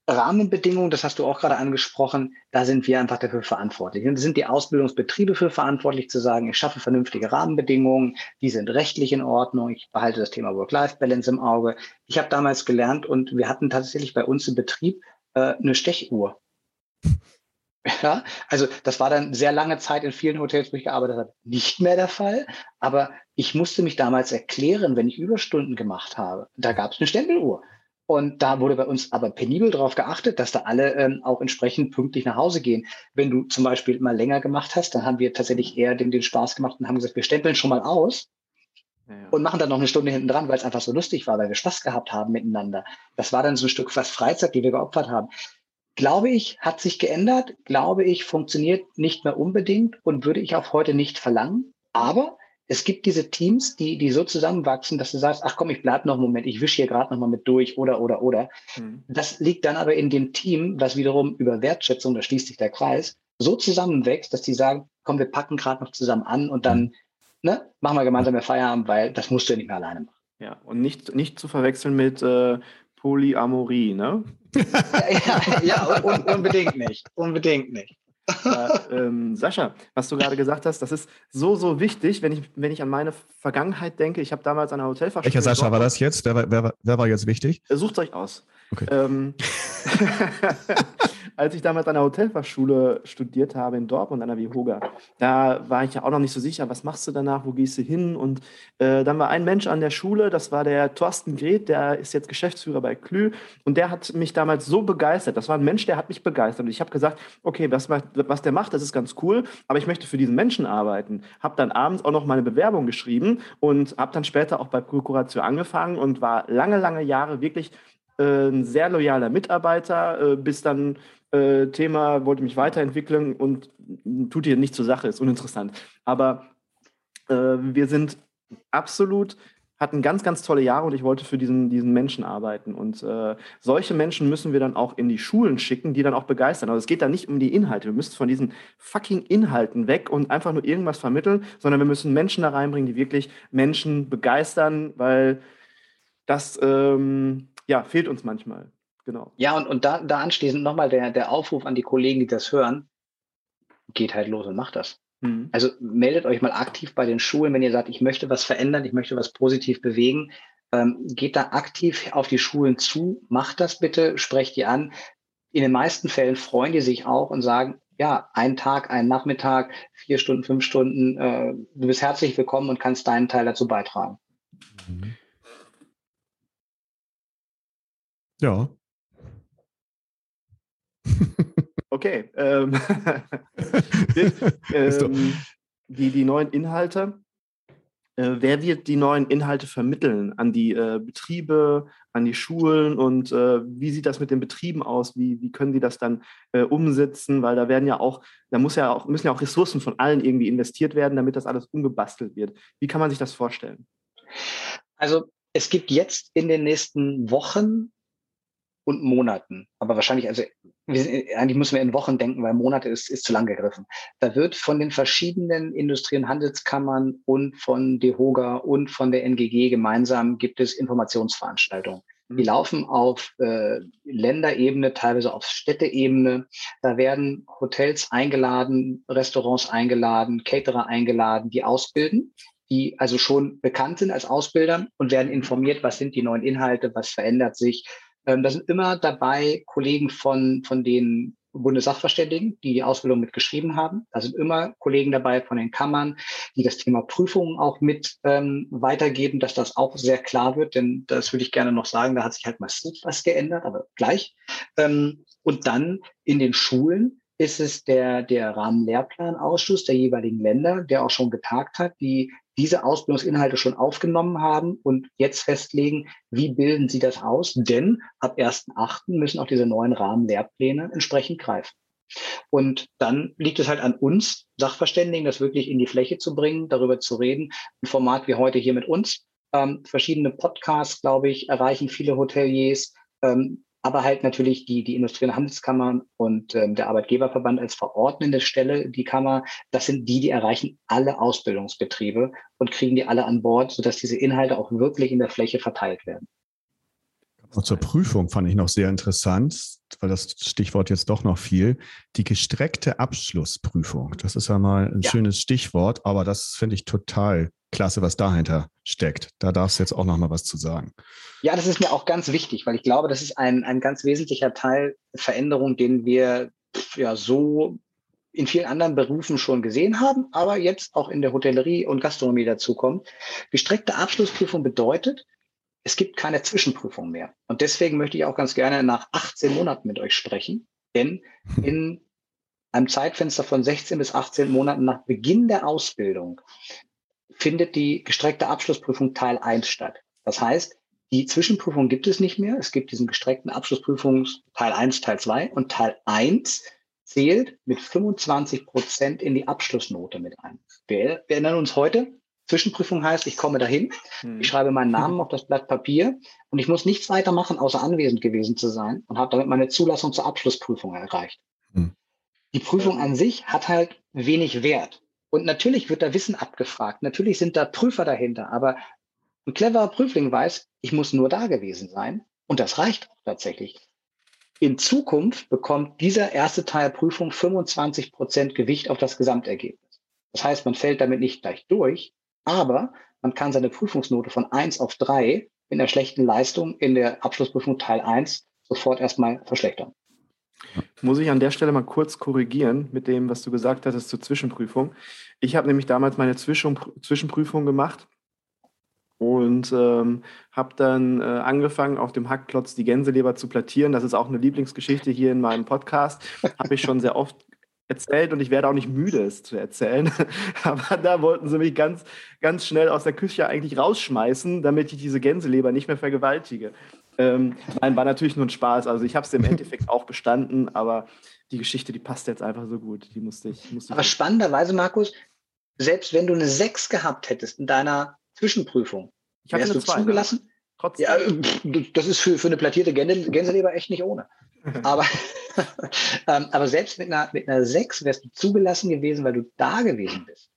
Rahmenbedingungen, das hast du auch gerade angesprochen, da sind wir einfach dafür verantwortlich. Und sind die Ausbildungsbetriebe für verantwortlich zu sagen, ich schaffe vernünftige Rahmenbedingungen, die sind rechtlich in Ordnung, ich behalte das Thema Work-Life-Balance im Auge. Ich habe damals gelernt und wir hatten tatsächlich bei uns im Betrieb äh, eine Stechuhr. (laughs) Ja, also das war dann sehr lange Zeit in vielen Hotels, wo ich gearbeitet habe, nicht mehr der Fall. Aber ich musste mich damals erklären, wenn ich Überstunden gemacht habe. Da gab es eine Stempeluhr. Und da wurde bei uns aber penibel darauf geachtet, dass da alle ähm, auch entsprechend pünktlich nach Hause gehen. Wenn du zum Beispiel mal länger gemacht hast, dann haben wir tatsächlich eher den, den Spaß gemacht und haben gesagt, wir stempeln schon mal aus ja. und machen dann noch eine Stunde hinten dran, weil es einfach so lustig war, weil wir Spaß gehabt haben miteinander. Das war dann so ein Stück fast Freizeit, die wir geopfert haben. Glaube ich, hat sich geändert. Glaube ich, funktioniert nicht mehr unbedingt und würde ich auch heute nicht verlangen. Aber es gibt diese Teams, die, die so zusammenwachsen, dass du sagst, ach komm, ich bleib noch einen Moment, ich wische hier gerade noch mal mit durch oder, oder, oder. Mhm. Das liegt dann aber in dem Team, was wiederum über Wertschätzung, da schließt sich der Kreis, so zusammenwächst, dass die sagen, komm, wir packen gerade noch zusammen an und dann ne, machen wir gemeinsam mehr Feierabend, weil das musst du ja nicht mehr alleine machen. Ja, und nicht, nicht zu verwechseln mit äh, Polyamorie, ne? (laughs) ja, ja, ja un unbedingt nicht. Unbedingt nicht. Äh, ähm, Sascha, was du gerade gesagt hast, das ist so, so wichtig, wenn ich, wenn ich an meine Vergangenheit denke. Ich habe damals an einer Hotelfachschule. Welcher Sascha war das jetzt? Wer, wer, wer war jetzt wichtig? Sucht euch aus. Ähm, (laughs) als ich damals an der Hotelfachschule studiert habe in Dortmund an der Vihoga, da war ich ja auch noch nicht so sicher, was machst du danach, wo gehst du hin? Und äh, dann war ein Mensch an der Schule, das war der Thorsten Gret, der ist jetzt Geschäftsführer bei Klü und der hat mich damals so begeistert. Das war ein Mensch, der hat mich begeistert. Und ich habe gesagt, okay, was, was der macht, das ist ganz cool, aber ich möchte für diesen Menschen arbeiten. Habe dann abends auch noch meine Bewerbung geschrieben und habe dann später auch bei Prokuration angefangen und war lange, lange Jahre wirklich ein sehr loyaler Mitarbeiter, äh, bis dann äh, Thema, wollte mich weiterentwickeln und tut hier nicht zur Sache, ist uninteressant. Aber wir sind absolut hatten ganz, ganz tolle Jahre und ich wollte für diesen, diesen Menschen arbeiten. Und äh, solche Menschen müssen wir dann auch in die Schulen schicken, die dann auch begeistern. Also es geht da nicht um die Inhalte. Wir müssen von diesen fucking Inhalten weg und einfach nur irgendwas vermitteln, sondern wir müssen Menschen da reinbringen, die wirklich Menschen begeistern, weil das ähm, ja, fehlt uns manchmal. Genau. Ja, und, und da, da anschließend nochmal der, der Aufruf an die Kollegen, die das hören, geht halt los und macht das. Mhm. Also meldet euch mal aktiv bei den Schulen, wenn ihr sagt, ich möchte was verändern, ich möchte was positiv bewegen. Ähm, geht da aktiv auf die Schulen zu, macht das bitte, sprecht die an. In den meisten Fällen freuen die sich auch und sagen, ja, ein Tag, ein Nachmittag, vier Stunden, fünf Stunden, äh, du bist herzlich willkommen und kannst deinen Teil dazu beitragen. Mhm. Ja. okay. Ähm, (laughs) ähm, die, die neuen Inhalte Äh, wer wird die neuen Inhalte vermitteln an die äh, Betriebe, an die Schulen und äh, wie sieht das mit den Betrieben aus? Wie, wie können die das dann äh, umsetzen? Weil da werden ja auch, da muss ja auch, müssen ja auch Ressourcen von allen irgendwie investiert werden, damit das alles umgebastelt wird. Wie kann man sich das vorstellen? Also es gibt jetzt in den nächsten Wochen und Monaten, aber wahrscheinlich, also wir, eigentlich müssen wir in Wochen denken, weil Monate ist, ist zu lang gegriffen. Da wird von den verschiedenen Industrie- und Handelskammern und von DEHOGA und von der NGG gemeinsam gibt es Informationsveranstaltungen. Die laufen auf äh, Länderebene, teilweise auf Städteebene. Da werden Hotels eingeladen, Restaurants eingeladen, Caterer eingeladen, die ausbilden, die also schon bekannt sind als Ausbilder und werden informiert, was sind die neuen Inhalte, was verändert sich, ähm, da sind immer dabei Kollegen von, von den Bundessachverständigen, die die Ausbildung mitgeschrieben haben. Da sind immer Kollegen dabei von den Kammern, die das Thema Prüfungen auch mit ähm, weitergeben, dass das auch sehr klar wird. Denn das würde ich gerne noch sagen, da hat sich halt massiv was geändert, aber gleich. Ähm, und dann in den Schulen ist es der, der Rahmenlehrplanausschuss der jeweiligen Länder, der auch schon getagt hat, die diese Ausbildungsinhalte schon aufgenommen haben und jetzt festlegen, wie bilden sie das aus? Denn ab 1.8. müssen auch diese neuen Rahmenlehrpläne entsprechend greifen. Und dann liegt es halt an uns, Sachverständigen, das wirklich in die Fläche zu bringen, darüber zu reden. Ein Format wie heute hier mit uns. Ähm, verschiedene Podcasts, glaube ich, erreichen viele Hoteliers. Ähm, aber halt natürlich die, die Industrie- und Handelskammern und ähm, der Arbeitgeberverband als verordnende Stelle, die Kammer, das sind die, die erreichen alle Ausbildungsbetriebe und kriegen die alle an Bord, sodass diese Inhalte auch wirklich in der Fläche verteilt werden. Und zur Prüfung fand ich noch sehr interessant, weil das Stichwort jetzt doch noch viel. Die gestreckte Abschlussprüfung. Das ist ja mal ein ja. schönes Stichwort, aber das finde ich total klasse, was dahinter steckt. Da darfst du jetzt auch noch mal was zu sagen. Ja, das ist mir auch ganz wichtig, weil ich glaube, das ist ein, ein ganz wesentlicher Teil Veränderung, den wir ja so in vielen anderen Berufen schon gesehen haben, aber jetzt auch in der Hotellerie und Gastronomie dazukommt. Gestreckte Abschlussprüfung bedeutet, es gibt keine Zwischenprüfung mehr. Und deswegen möchte ich auch ganz gerne nach 18 Monaten mit euch sprechen, denn in einem Zeitfenster von 16 bis 18 Monaten nach Beginn der Ausbildung findet die gestreckte Abschlussprüfung Teil 1 statt. Das heißt, die Zwischenprüfung gibt es nicht mehr. Es gibt diesen gestreckten Abschlussprüfungs Teil 1, Teil 2 und Teil 1 zählt mit 25 Prozent in die Abschlussnote mit ein. Wir, wir erinnern uns heute, Zwischenprüfung heißt, ich komme dahin, hm. ich schreibe meinen (laughs) Namen auf das Blatt Papier und ich muss nichts weiter machen, außer anwesend gewesen zu sein und habe damit meine Zulassung zur Abschlussprüfung erreicht. Hm. Die Prüfung an sich hat halt wenig Wert. Und natürlich wird da Wissen abgefragt. Natürlich sind da Prüfer dahinter. Aber ein cleverer Prüfling weiß, ich muss nur da gewesen sein. Und das reicht auch tatsächlich. In Zukunft bekommt dieser erste Teil Prüfung 25 Prozent Gewicht auf das Gesamtergebnis. Das heißt, man fällt damit nicht gleich durch, aber man kann seine Prüfungsnote von eins auf drei mit einer schlechten Leistung in der Abschlussprüfung Teil 1 sofort erstmal verschlechtern. Muss ich an der Stelle mal kurz korrigieren mit dem, was du gesagt hattest zur Zwischenprüfung. Ich habe nämlich damals meine Zwischen Zwischenprüfung gemacht und ähm, habe dann äh, angefangen, auf dem Hackklotz die Gänseleber zu plattieren. Das ist auch eine Lieblingsgeschichte hier in meinem Podcast. Habe ich schon sehr oft erzählt und ich werde auch nicht müde, es zu erzählen. (laughs) Aber da wollten sie mich ganz, ganz schnell aus der Küche eigentlich rausschmeißen, damit ich diese Gänseleber nicht mehr vergewaltige. Ähm, nein, war natürlich nur ein Spaß. Also ich habe es im Endeffekt auch bestanden, aber die Geschichte, die passt jetzt einfach so gut. Die musste ich. Musste aber spannenderweise, Markus, selbst wenn du eine 6 gehabt hättest in deiner Zwischenprüfung, ich wärst du zwei, zugelassen? Ne? Trotzdem. Ja, das ist für, für eine plattierte Gänseleber echt nicht ohne. (laughs) Aber, (laughs) ähm, aber selbst mit einer, mit einer 6 wärst du zugelassen gewesen, weil du da gewesen bist.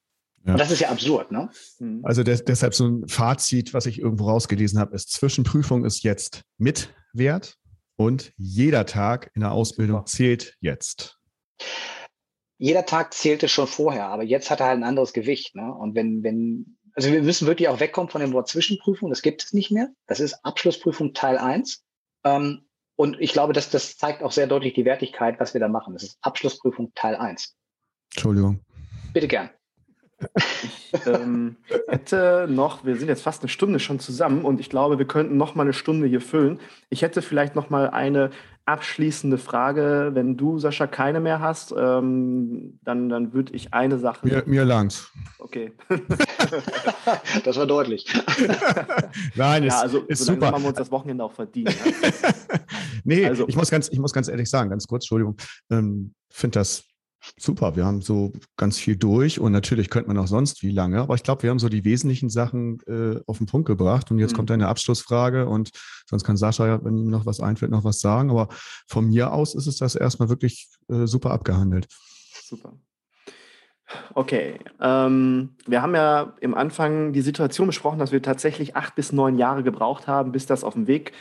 Ja. Und das ist ja absurd, ne? Mhm. Also des, deshalb so ein Fazit, was ich irgendwo rausgelesen habe, ist, Zwischenprüfung ist jetzt mit Wert und jeder Tag in der Ausbildung zählt jetzt. Jeder Tag zählte schon vorher, aber jetzt hat er halt ein anderes Gewicht. Ne? Und wenn, wenn, also wir müssen wirklich auch wegkommen von dem Wort Zwischenprüfung, das gibt es nicht mehr. Das ist Abschlussprüfung Teil 1. Ähm, und ich glaube, dass das zeigt auch sehr deutlich die Wertigkeit, was wir da machen. Das ist Abschlussprüfung Teil 1. Entschuldigung. Bitte gern. Ich ähm, hätte noch, wir sind jetzt fast eine Stunde schon zusammen und ich glaube, wir könnten noch mal eine Stunde hier füllen. Ich hätte vielleicht noch mal eine abschließende Frage. Wenn du, Sascha, keine mehr hast, ähm, dann, dann würde ich eine Sache. Mir, mir langt. Okay. Okay. (laughs) das war deutlich. (laughs) Nein, ja, also ist so super. haben wir uns das Wochenende auch verdient. (laughs) nee, Also- ich, muss ganz, ich muss ganz ehrlich sagen, ganz kurz, Entschuldigung, ähm, finde das super. Wir haben so ganz viel durch und natürlich könnte man auch sonst wie lange, aber ich glaube, wir haben so die wesentlichen Sachen äh, auf den Punkt gebracht und jetzt Mhm. kommt eine Abschlussfrage und sonst kann Sascha, ja, wenn ihm noch was einfällt, noch was sagen, aber von mir aus ist es das erstmal wirklich äh, super abgehandelt. Super. Okay, ähm, wir haben ja im Anfang die Situation besprochen, dass wir tatsächlich acht bis neun Jahre gebraucht haben, bis das auf den Weg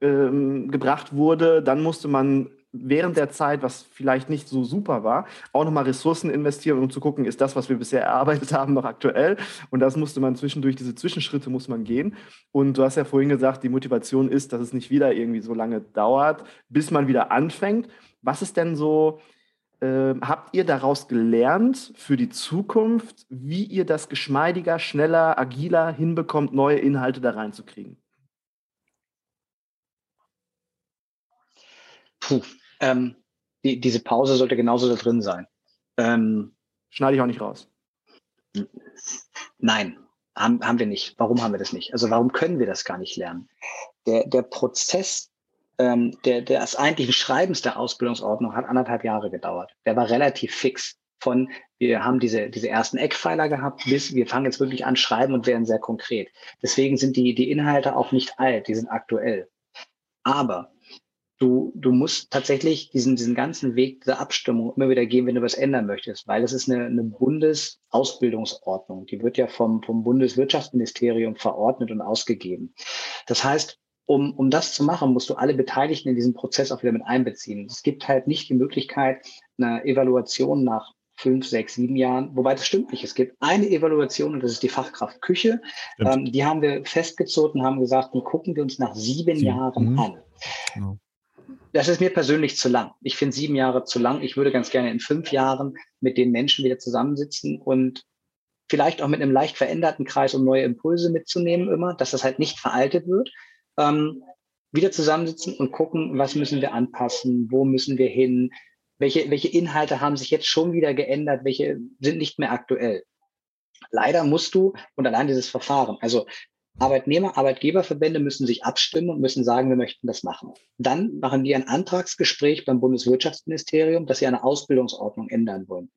ähm, gebracht wurde. Dann musste man während der Zeit, was vielleicht nicht so super war, auch nochmal Ressourcen investieren, um zu gucken, ist das, was wir bisher (laughs) erarbeitet haben, noch aktuell? Und das musste man zwischendurch, diese Zwischenschritte muss man gehen. Und du hast ja vorhin gesagt, die Motivation ist, dass es nicht wieder irgendwie so lange dauert, bis man wieder anfängt. Was ist denn so, ähm, habt ihr daraus gelernt für die Zukunft, wie ihr das geschmeidiger, schneller, agiler hinbekommt, neue Inhalte da reinzukriegen? Puh, ähm, die, diese Pause sollte genauso da drin sein. Ähm, Schneide ich auch nicht raus. Nein, haben, haben wir nicht. Warum haben wir das nicht? Also warum können wir das gar nicht lernen? Der, der Prozess ähm, der, des eigentlichen Schreibens der Ausbildungsordnung hat anderthalb Jahre gedauert. Der war relativ fix. Von wir haben diese, diese ersten Eckpfeiler gehabt, bis wir fangen jetzt wirklich an schreiben und werden sehr konkret. Deswegen sind die, die Inhalte auch nicht alt, die sind aktuell. Aber du, du musst tatsächlich diesen, diesen ganzen Weg der Abstimmung immer wieder gehen, wenn du was ändern möchtest, weil es ist eine, eine Bundesausbildungsordnung. Die wird ja vom, vom Bundeswirtschaftsministerium verordnet und ausgegeben. Das heißt, um, um das zu machen, musst du alle Beteiligten in diesen Prozess auch wieder mit einbeziehen. Es gibt halt nicht die Möglichkeit, eine Evaluation nach fünf, sechs, sieben Jahren, wobei das stimmt nicht. Es gibt eine Evaluation und das ist die Fachkraft Küche. Ähm, die haben wir festgezogen und haben gesagt, die gucken wir uns nach sieben Sieben. Jahren Mhm. an. Genau. Das ist mir persönlich zu lang. Ich finde sieben Jahre zu lang. Ich würde ganz gerne in fünf Jahren mit den Menschen wieder zusammensitzen und vielleicht auch mit einem leicht veränderten Kreis, um neue Impulse mitzunehmen immer, dass das halt nicht veraltet wird. Ähm, wieder zusammensitzen und gucken, was müssen wir anpassen, wo müssen wir hin, welche, welche Inhalte haben sich jetzt schon wieder geändert, welche sind nicht mehr aktuell. Leider musst du, und allein dieses Verfahren, also Arbeitnehmer, Arbeitgeberverbände müssen sich abstimmen und müssen sagen, wir möchten das machen. Dann machen die ein Antragsgespräch beim Bundeswirtschaftsministerium, dass sie eine Ausbildungsordnung ändern wollen.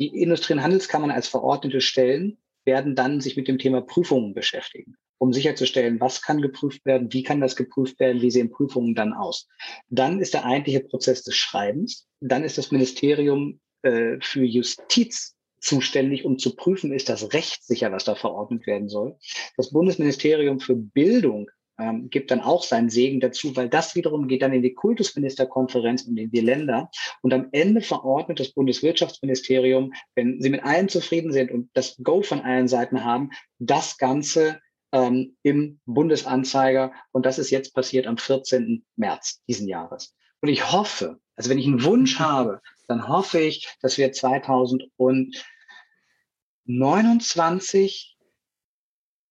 Die Industrie- und Handelskammern als verordnete Stellen werden dann sich mit dem Thema Prüfungen beschäftigen, um sicherzustellen, was kann geprüft werden, wie kann das geprüft werden, wie sehen Prüfungen dann aus. Dann ist der eigentliche Prozess des Schreibens. Dann ist das Ministerium äh, für Justiz zuständig, um zu prüfen, ist das rechtssicher, was da verordnet werden soll. Das Bundesministerium für Bildung ähm, gibt dann auch seinen Segen dazu, weil das wiederum geht dann in die Kultusministerkonferenz und in die Länder. Und am Ende verordnet das Bundeswirtschaftsministerium, wenn sie mit allen zufrieden sind und das Go von allen Seiten haben, das Ganze ähm, im Bundesanzeiger. Und das ist jetzt passiert am 14. März diesen Jahres. Und ich hoffe, also wenn ich einen Wunsch habe, dann hoffe ich, dass wir 2029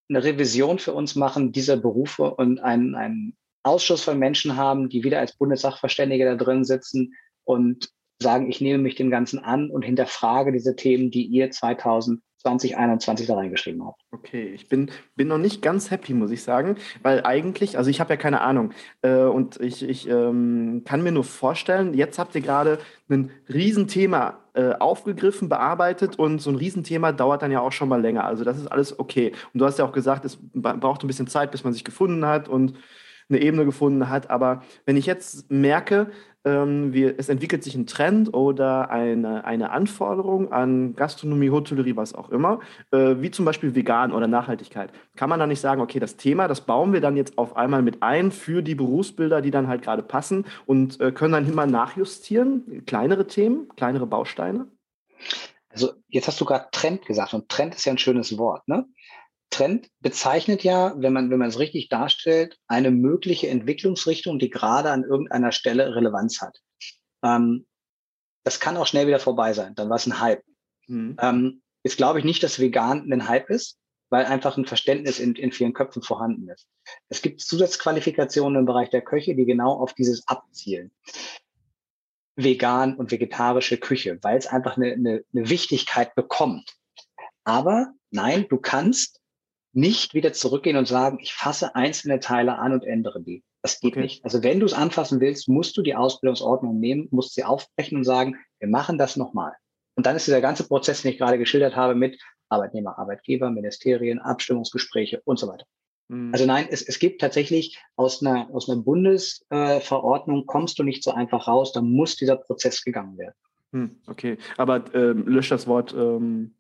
eine Revision für uns machen dieser Berufe und einen, einen Ausschuss von Menschen haben, die wieder als Bundessachverständige da drin sitzen und sagen, ich nehme mich dem Ganzen an und hinterfrage diese Themen, die ihr 2021 da reingeschrieben habt. Okay, ich bin, bin noch nicht ganz happy, muss ich sagen, weil eigentlich, also ich habe ja keine Ahnung äh, und ich, ich ähm, kann mir nur vorstellen, jetzt habt ihr gerade ein Riesenthema äh, aufgegriffen, bearbeitet und so ein Riesenthema dauert dann ja auch schon mal länger. Also das ist alles okay. Und du hast ja auch gesagt, es braucht ein bisschen Zeit, bis man sich gefunden hat und eine Ebene gefunden hat. Aber wenn ich jetzt merke, ähm, wir, es entwickelt sich ein Trend oder eine, eine Anforderung an Gastronomie, Hotellerie, was auch immer, äh, wie zum Beispiel vegan oder Nachhaltigkeit, kann man dann nicht sagen, okay, das Thema, das bauen wir dann jetzt auf einmal mit ein für die Berufsbilder, die dann halt gerade passen und äh, können dann immer nachjustieren, kleinere Themen, kleinere Bausteine? Also jetzt hast du gerade Trend gesagt und Trend ist ja ein schönes Wort. Ne? Trend bezeichnet ja, wenn man, wenn man es richtig darstellt, eine mögliche Entwicklungsrichtung, die gerade an irgendeiner Stelle Relevanz hat. Ähm, das kann auch schnell wieder vorbei sein. Dann war es ein Hype. Hm. Ähm, jetzt glaube ich nicht, dass vegan ein Hype ist, weil einfach ein Verständnis in, in vielen Köpfen vorhanden ist. Es gibt Zusatzqualifikationen im Bereich der Köche, die genau auf dieses abzielen. Vegan und vegetarische Küche, weil es einfach eine, eine, eine Wichtigkeit bekommt. Aber nein, du kannst nicht wieder zurückgehen und sagen, ich fasse einzelne Teile an und ändere die. Das geht okay. nicht. Also wenn du es anfassen willst, musst du die Ausbildungsordnung nehmen, musst sie aufbrechen und sagen, wir machen das nochmal. Und dann ist dieser ganze Prozess, den ich gerade geschildert habe, mit Arbeitnehmer, Arbeitgeber, Ministerien, Abstimmungsgespräche und so weiter. Mhm. Also nein, es, es gibt tatsächlich aus einer, aus einer Bundesverordnung kommst du nicht so einfach raus, da muss dieser Prozess gegangen werden. Hm, okay, aber ähm, löscht das Wort ähm,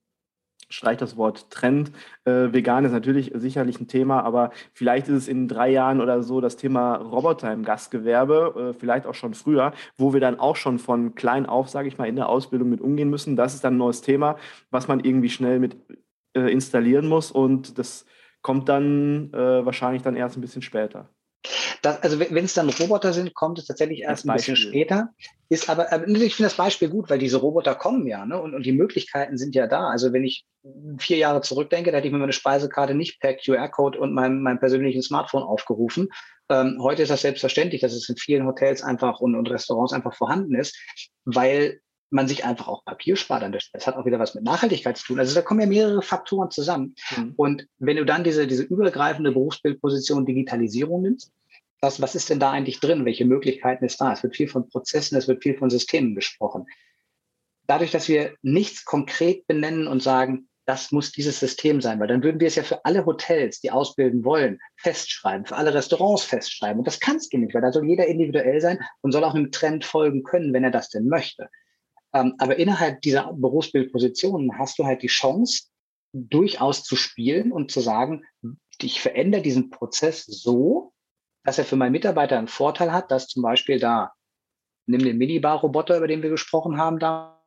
streicht das Wort Trend. Äh, vegan ist natürlich sicherlich ein Thema, aber vielleicht ist es in drei Jahren oder so das Thema Roboter im Gastgewerbe, äh, vielleicht auch schon früher, wo wir dann auch schon von klein auf, sage ich mal, in der Ausbildung mit umgehen müssen. Das ist dann ein neues Thema, was man irgendwie schnell mit äh, installieren muss und das kommt dann äh, wahrscheinlich dann erst ein bisschen später. Das, also wenn es dann Roboter sind, kommt es tatsächlich erst ein bisschen später. Ist aber, aber ich finde das Beispiel gut, weil diese Roboter kommen ja, ne? Und, und die Möglichkeiten sind ja da. Also wenn ich vier Jahre zurückdenke, da hätte ich mir meine Speisekarte nicht per QR-Code und meinem, meinem persönlichen Smartphone aufgerufen. Ähm, heute ist das selbstverständlich, dass es in vielen Hotels einfach und, und Restaurants einfach vorhanden ist, weil man sich einfach auch Papier spart an der Stelle. Das hat auch wieder was mit Nachhaltigkeit zu tun. Also da kommen ja mehrere Faktoren zusammen. Mhm. Und wenn du dann diese, diese übergreifende Berufsbildposition Digitalisierung nimmst, was, was ist denn da eigentlich drin? Welche Möglichkeiten ist da? Es wird viel von Prozessen, es wird viel von Systemen gesprochen. Dadurch, dass wir nichts konkret benennen und sagen, das muss dieses System sein, weil dann würden wir es ja für alle Hotels, die ausbilden wollen, festschreiben, für alle Restaurants festschreiben. Und das kannst du nicht, weil da soll jeder individuell sein und soll auch einem Trend folgen können, wenn er das denn möchte. Ähm, aber innerhalb dieser Berufsbildpositionen hast du halt die Chance, durchaus zu spielen und zu sagen, ich verändere diesen Prozess so, dass er für meinen Mitarbeiter einen Vorteil hat, dass zum Beispiel da, nimm den Minibar-Roboter, über den wir gesprochen haben, da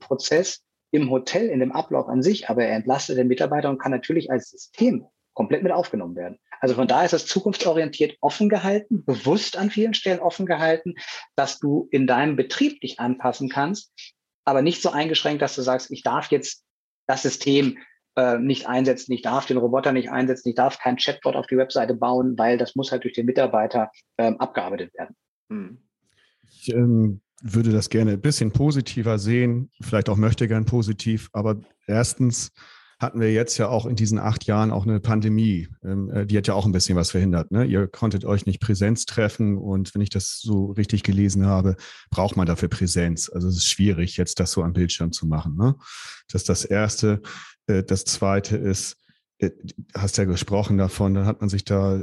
Prozess im Hotel, in dem Ablauf an sich, aber er entlastet den Mitarbeiter und kann natürlich als System komplett mit aufgenommen werden. Also von daher ist das zukunftsorientiert offen gehalten, bewusst an vielen Stellen offen gehalten, dass du in deinem Betrieb dich anpassen kannst, aber nicht so eingeschränkt, dass du sagst, ich darf jetzt das System äh, nicht einsetzen, ich darf den Roboter nicht einsetzen, ich darf kein Chatbot auf die Webseite bauen, weil das muss halt durch den Mitarbeiter ähm, abgearbeitet werden. Hm. Ich ähm, würde das gerne ein bisschen positiver sehen, vielleicht auch möchte gern positiv, aber erstens hatten wir jetzt ja auch in diesen acht Jahren auch eine Pandemie. Ähm, äh, die hat ja auch ein bisschen was verhindert. Ne? Ihr konntet euch nicht Präsenz treffen und wenn ich das so richtig gelesen habe, braucht man dafür Präsenz. Also es ist schwierig, jetzt das so am Bildschirm zu machen. Ne? Das ist das Erste. Äh, das Zweite ist, äh, hast ja gesprochen davon, dann hat man sich da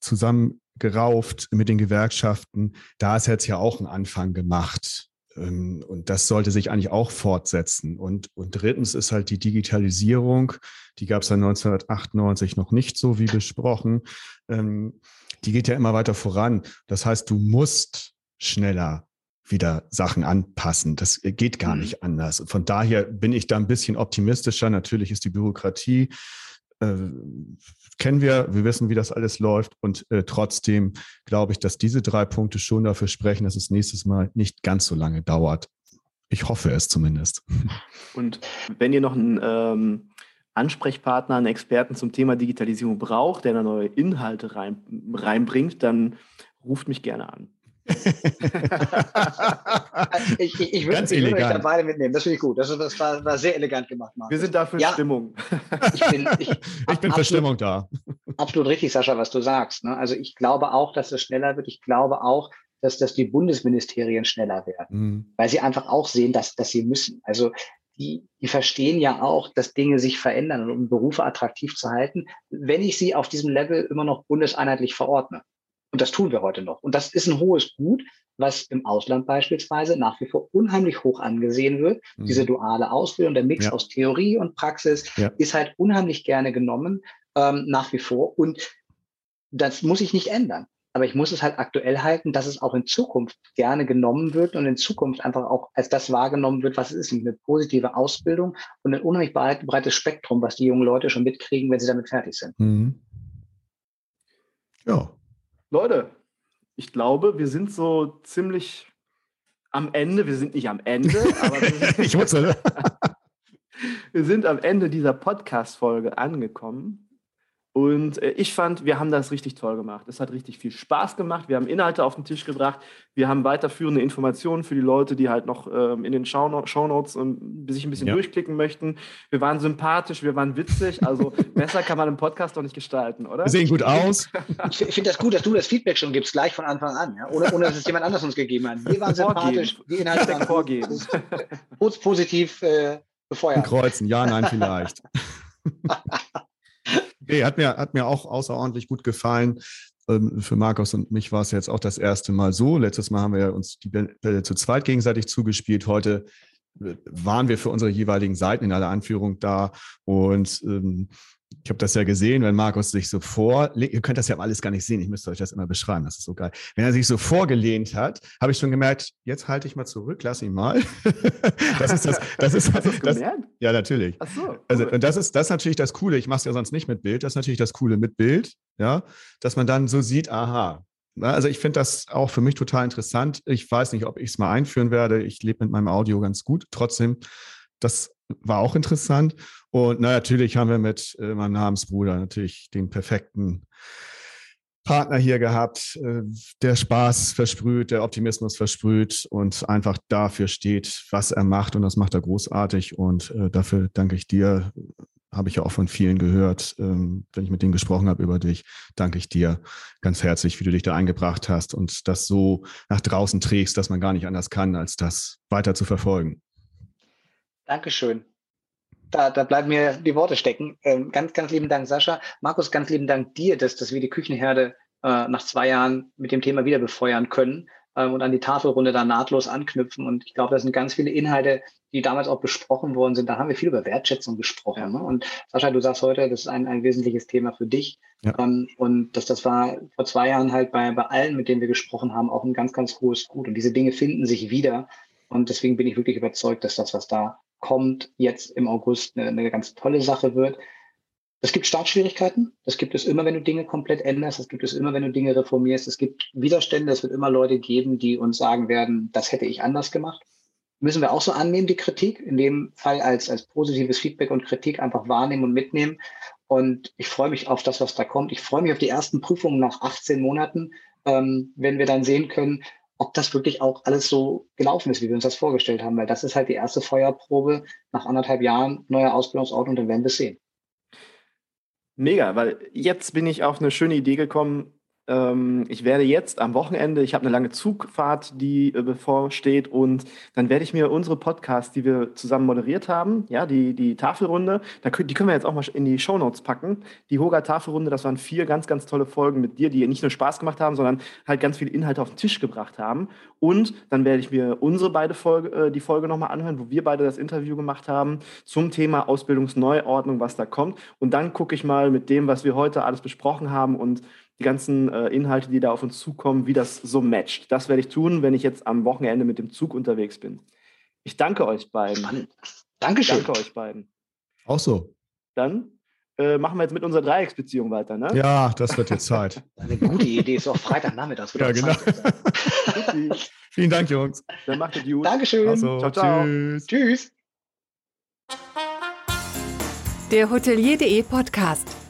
zusammengerauft mit den Gewerkschaften. Da ist jetzt ja auch ein Anfang gemacht. Ähm, und das sollte sich eigentlich auch fortsetzen. Und, und drittens ist halt die Digitalisierung, die gab es ja 1998 noch nicht so wie besprochen. Ähm, die geht ja immer weiter voran. Das heißt, du musst schneller wieder Sachen anpassen. Das geht gar mhm. nicht anders. Von daher bin ich da ein bisschen optimistischer. Natürlich ist die Bürokratie äh, kennen wir, wir wissen, wie das alles läuft und äh, trotzdem glaube ich, dass diese drei Punkte schon dafür sprechen, dass es nächstes Mal nicht ganz so lange dauert. Ich hoffe es zumindest. (laughs) Und wenn ihr noch einen ähm, Ansprechpartner, einen Experten zum Thema Digitalisierung braucht, der da neue Inhalte rein, reinbringt, dann ruft mich gerne an. (laughs) ich, ich, ich würde euch da beide mitnehmen. Das finde ich gut. Das, das war, war, sehr elegant gemacht, Marc. Wir sind da für ja, Stimmung. ich bin, ich, ich bin für Stimmung da. Absolut richtig, Sascha, was du sagst. Ne? Also ich glaube auch, dass es schneller wird. Ich glaube auch, dass, dass die Bundesministerien schneller werden, mhm. weil sie einfach auch sehen, dass, dass sie müssen. Also die, die verstehen ja auch, dass Dinge sich verändern, um Berufe attraktiv zu halten, wenn ich sie auf diesem Level immer noch bundeseinheitlich verordne. Und das tun wir heute noch. Und das ist ein hohes Gut, was im Ausland beispielsweise nach wie vor unheimlich hoch angesehen wird. Mhm. Diese duale Ausbildung, der Mix ja. aus Theorie und Praxis ja. ist halt unheimlich gerne genommen, ähm, nach wie vor. Und das muss ich nicht ändern. Aber ich muss es halt aktuell halten, dass es auch in Zukunft gerne genommen wird und in Zukunft einfach auch als das wahrgenommen wird, was es ist, eine positive Ausbildung und ein unheimlich breites Spektrum, was die jungen Leute schon mitkriegen, wenn sie damit fertig sind. Mhm. Ja, Leute, ich glaube, wir sind so ziemlich am Ende. Wir sind nicht am Ende, aber wir sind, (laughs) ich wusste, (laughs) wir sind am Ende dieser Podcast-Folge angekommen. Und äh, ich fand, wir haben das richtig toll gemacht. Es hat richtig viel Spaß gemacht. Wir haben Inhalte auf den Tisch gebracht. Wir haben weiterführende Informationen für die Leute, die halt noch ähm, in den Shownotes und sich ein bisschen ja. durchklicken möchten. Wir waren sympathisch, wir waren witzig. Also (laughs) besser kann man einen Podcast doch nicht gestalten, oder? Wir sehen gut aus. (laughs) Ich finde das gut, dass du das Feedback schon gibst, gleich von Anfang an, ja? ohne, ohne dass es jemand anders uns gegeben hat. Wir waren sympathisch, die Inhalte waren vorgehen. positiv äh, befeuert. Kreuzen, ja, nein, vielleicht. (laughs) Nee, hat mir, hat mir auch außerordentlich gut gefallen. Ähm, für Markus und mich war es jetzt auch das erste Mal so. Letztes Mal haben wir uns die Bälle zu zweit gegenseitig zugespielt. Heute äh, waren wir für unsere jeweiligen Seiten in aller Anführung da und ähm, ich habe das ja gesehen, wenn Markus sich so vor, ihr könnt das ja alles gar nicht sehen, ich müsste euch das immer beschreiben, das ist so geil. Wenn er sich so vorgelehnt hat, habe ich schon gemerkt, jetzt halte ich mal zurück, lass ihn mal. (laughs) das ist das, das ist (laughs) das, das, das Ja, natürlich. Ach so, cool. Also, und das ist das ist natürlich das Coole, ich mache es ja sonst nicht mit Bild, das ist natürlich das Coole mit Bild, ja, dass man dann so sieht, aha, also ich finde das auch für mich total interessant. Ich weiß nicht, ob ich es mal einführen werde. Ich lebe mit meinem Audio ganz gut. Trotzdem, das war auch interessant. Und na, natürlich haben wir mit äh, meinem Namensbruder natürlich den perfekten Partner hier gehabt, äh, der Spaß versprüht, der Optimismus versprüht und einfach dafür steht, was er macht. Und das macht er großartig. Und äh, dafür danke ich dir. Habe ich ja auch von vielen gehört, ähm, wenn ich mit denen gesprochen habe über dich, danke ich dir ganz herzlich, wie du dich da eingebracht hast und das so nach draußen trägst, dass man gar nicht anders kann, als das weiter zu verfolgen. Dankeschön. Da, da bleiben mir die Worte stecken. Ähm, ganz, ganz lieben Dank, Sascha. Markus, ganz lieben Dank dir, dass, dass wir die Küchenherde äh, nach zwei Jahren mit dem Thema wieder befeuern können ähm, und an die Tafelrunde da nahtlos anknüpfen. Und ich glaube, das sind ganz viele Inhalte, die damals auch besprochen worden sind. Da haben wir viel über Wertschätzung gesprochen. Ja. Ne? Und Sascha, du sagst heute, das ist ein, ein wesentliches Thema für dich. Ja. Ähm, und das, das war vor zwei Jahren halt bei, bei allen, mit denen wir gesprochen haben, auch ein ganz, ganz hohes Gut. Und diese Dinge finden sich wieder. Und deswegen bin ich wirklich überzeugt, dass das, was da kommt, jetzt im August eine, eine ganz tolle Sache wird. Es gibt Startschwierigkeiten. Das gibt es immer, wenn du Dinge komplett änderst. Das gibt es immer, wenn du Dinge reformierst. Es gibt Widerstände. Es wird immer Leute geben, die uns sagen werden, das hätte ich anders gemacht. Müssen wir auch so annehmen, die Kritik, in dem Fall als, als positives Feedback und Kritik einfach wahrnehmen und mitnehmen. Und ich freue mich auf das, was da kommt. Ich freue mich auf die ersten Prüfungen nach 18 Monaten, ähm, wenn wir dann sehen können, ob das wirklich auch alles so gelaufen ist, wie wir uns das vorgestellt haben, weil das ist halt die erste Feuerprobe nach anderthalb Jahren neuer Ausbildungsort und dann werden wir es sehen. Mega, weil jetzt bin ich auf eine schöne Idee gekommen, ich werde jetzt am Wochenende, ich habe eine lange Zugfahrt, die äh, bevorsteht und dann werde ich mir unsere Podcasts, die wir zusammen moderiert haben, ja, die, die Tafelrunde, da, die können wir jetzt auch mal in die Shownotes packen. Die Hoga Tafelrunde, das waren vier ganz, ganz tolle Folgen mit dir, die nicht nur Spaß gemacht haben, sondern halt ganz viele Inhalte auf den Tisch gebracht haben. Und dann werde ich mir unsere beide Folge, äh, die Folge nochmal anhören, wo wir beide das Interview gemacht haben zum Thema Ausbildungsneuordnung, was da kommt. Und dann gucke ich mal mit dem, was wir heute alles besprochen haben und die ganzen äh, Inhalte, die da auf uns zukommen, wie das so matcht. Das werde ich tun, wenn ich jetzt am Wochenende mit dem Zug unterwegs bin. Ich danke euch beiden. Spannend. Dankeschön. Ich danke euch beiden. Auch so. Dann äh, machen wir jetzt mit unserer Dreiecksbeziehung weiter, ne? Ja, das wird jetzt Zeit. (laughs) Eine gute Idee, ist auch Freitagnachmittag. Ja, genau. (laughs) Vielen Dank, Jungs. Dann macht es gut. Dankeschön. Also, ciao, ciao. Tschüss. Tschüss. Der Hotelier.de Podcast.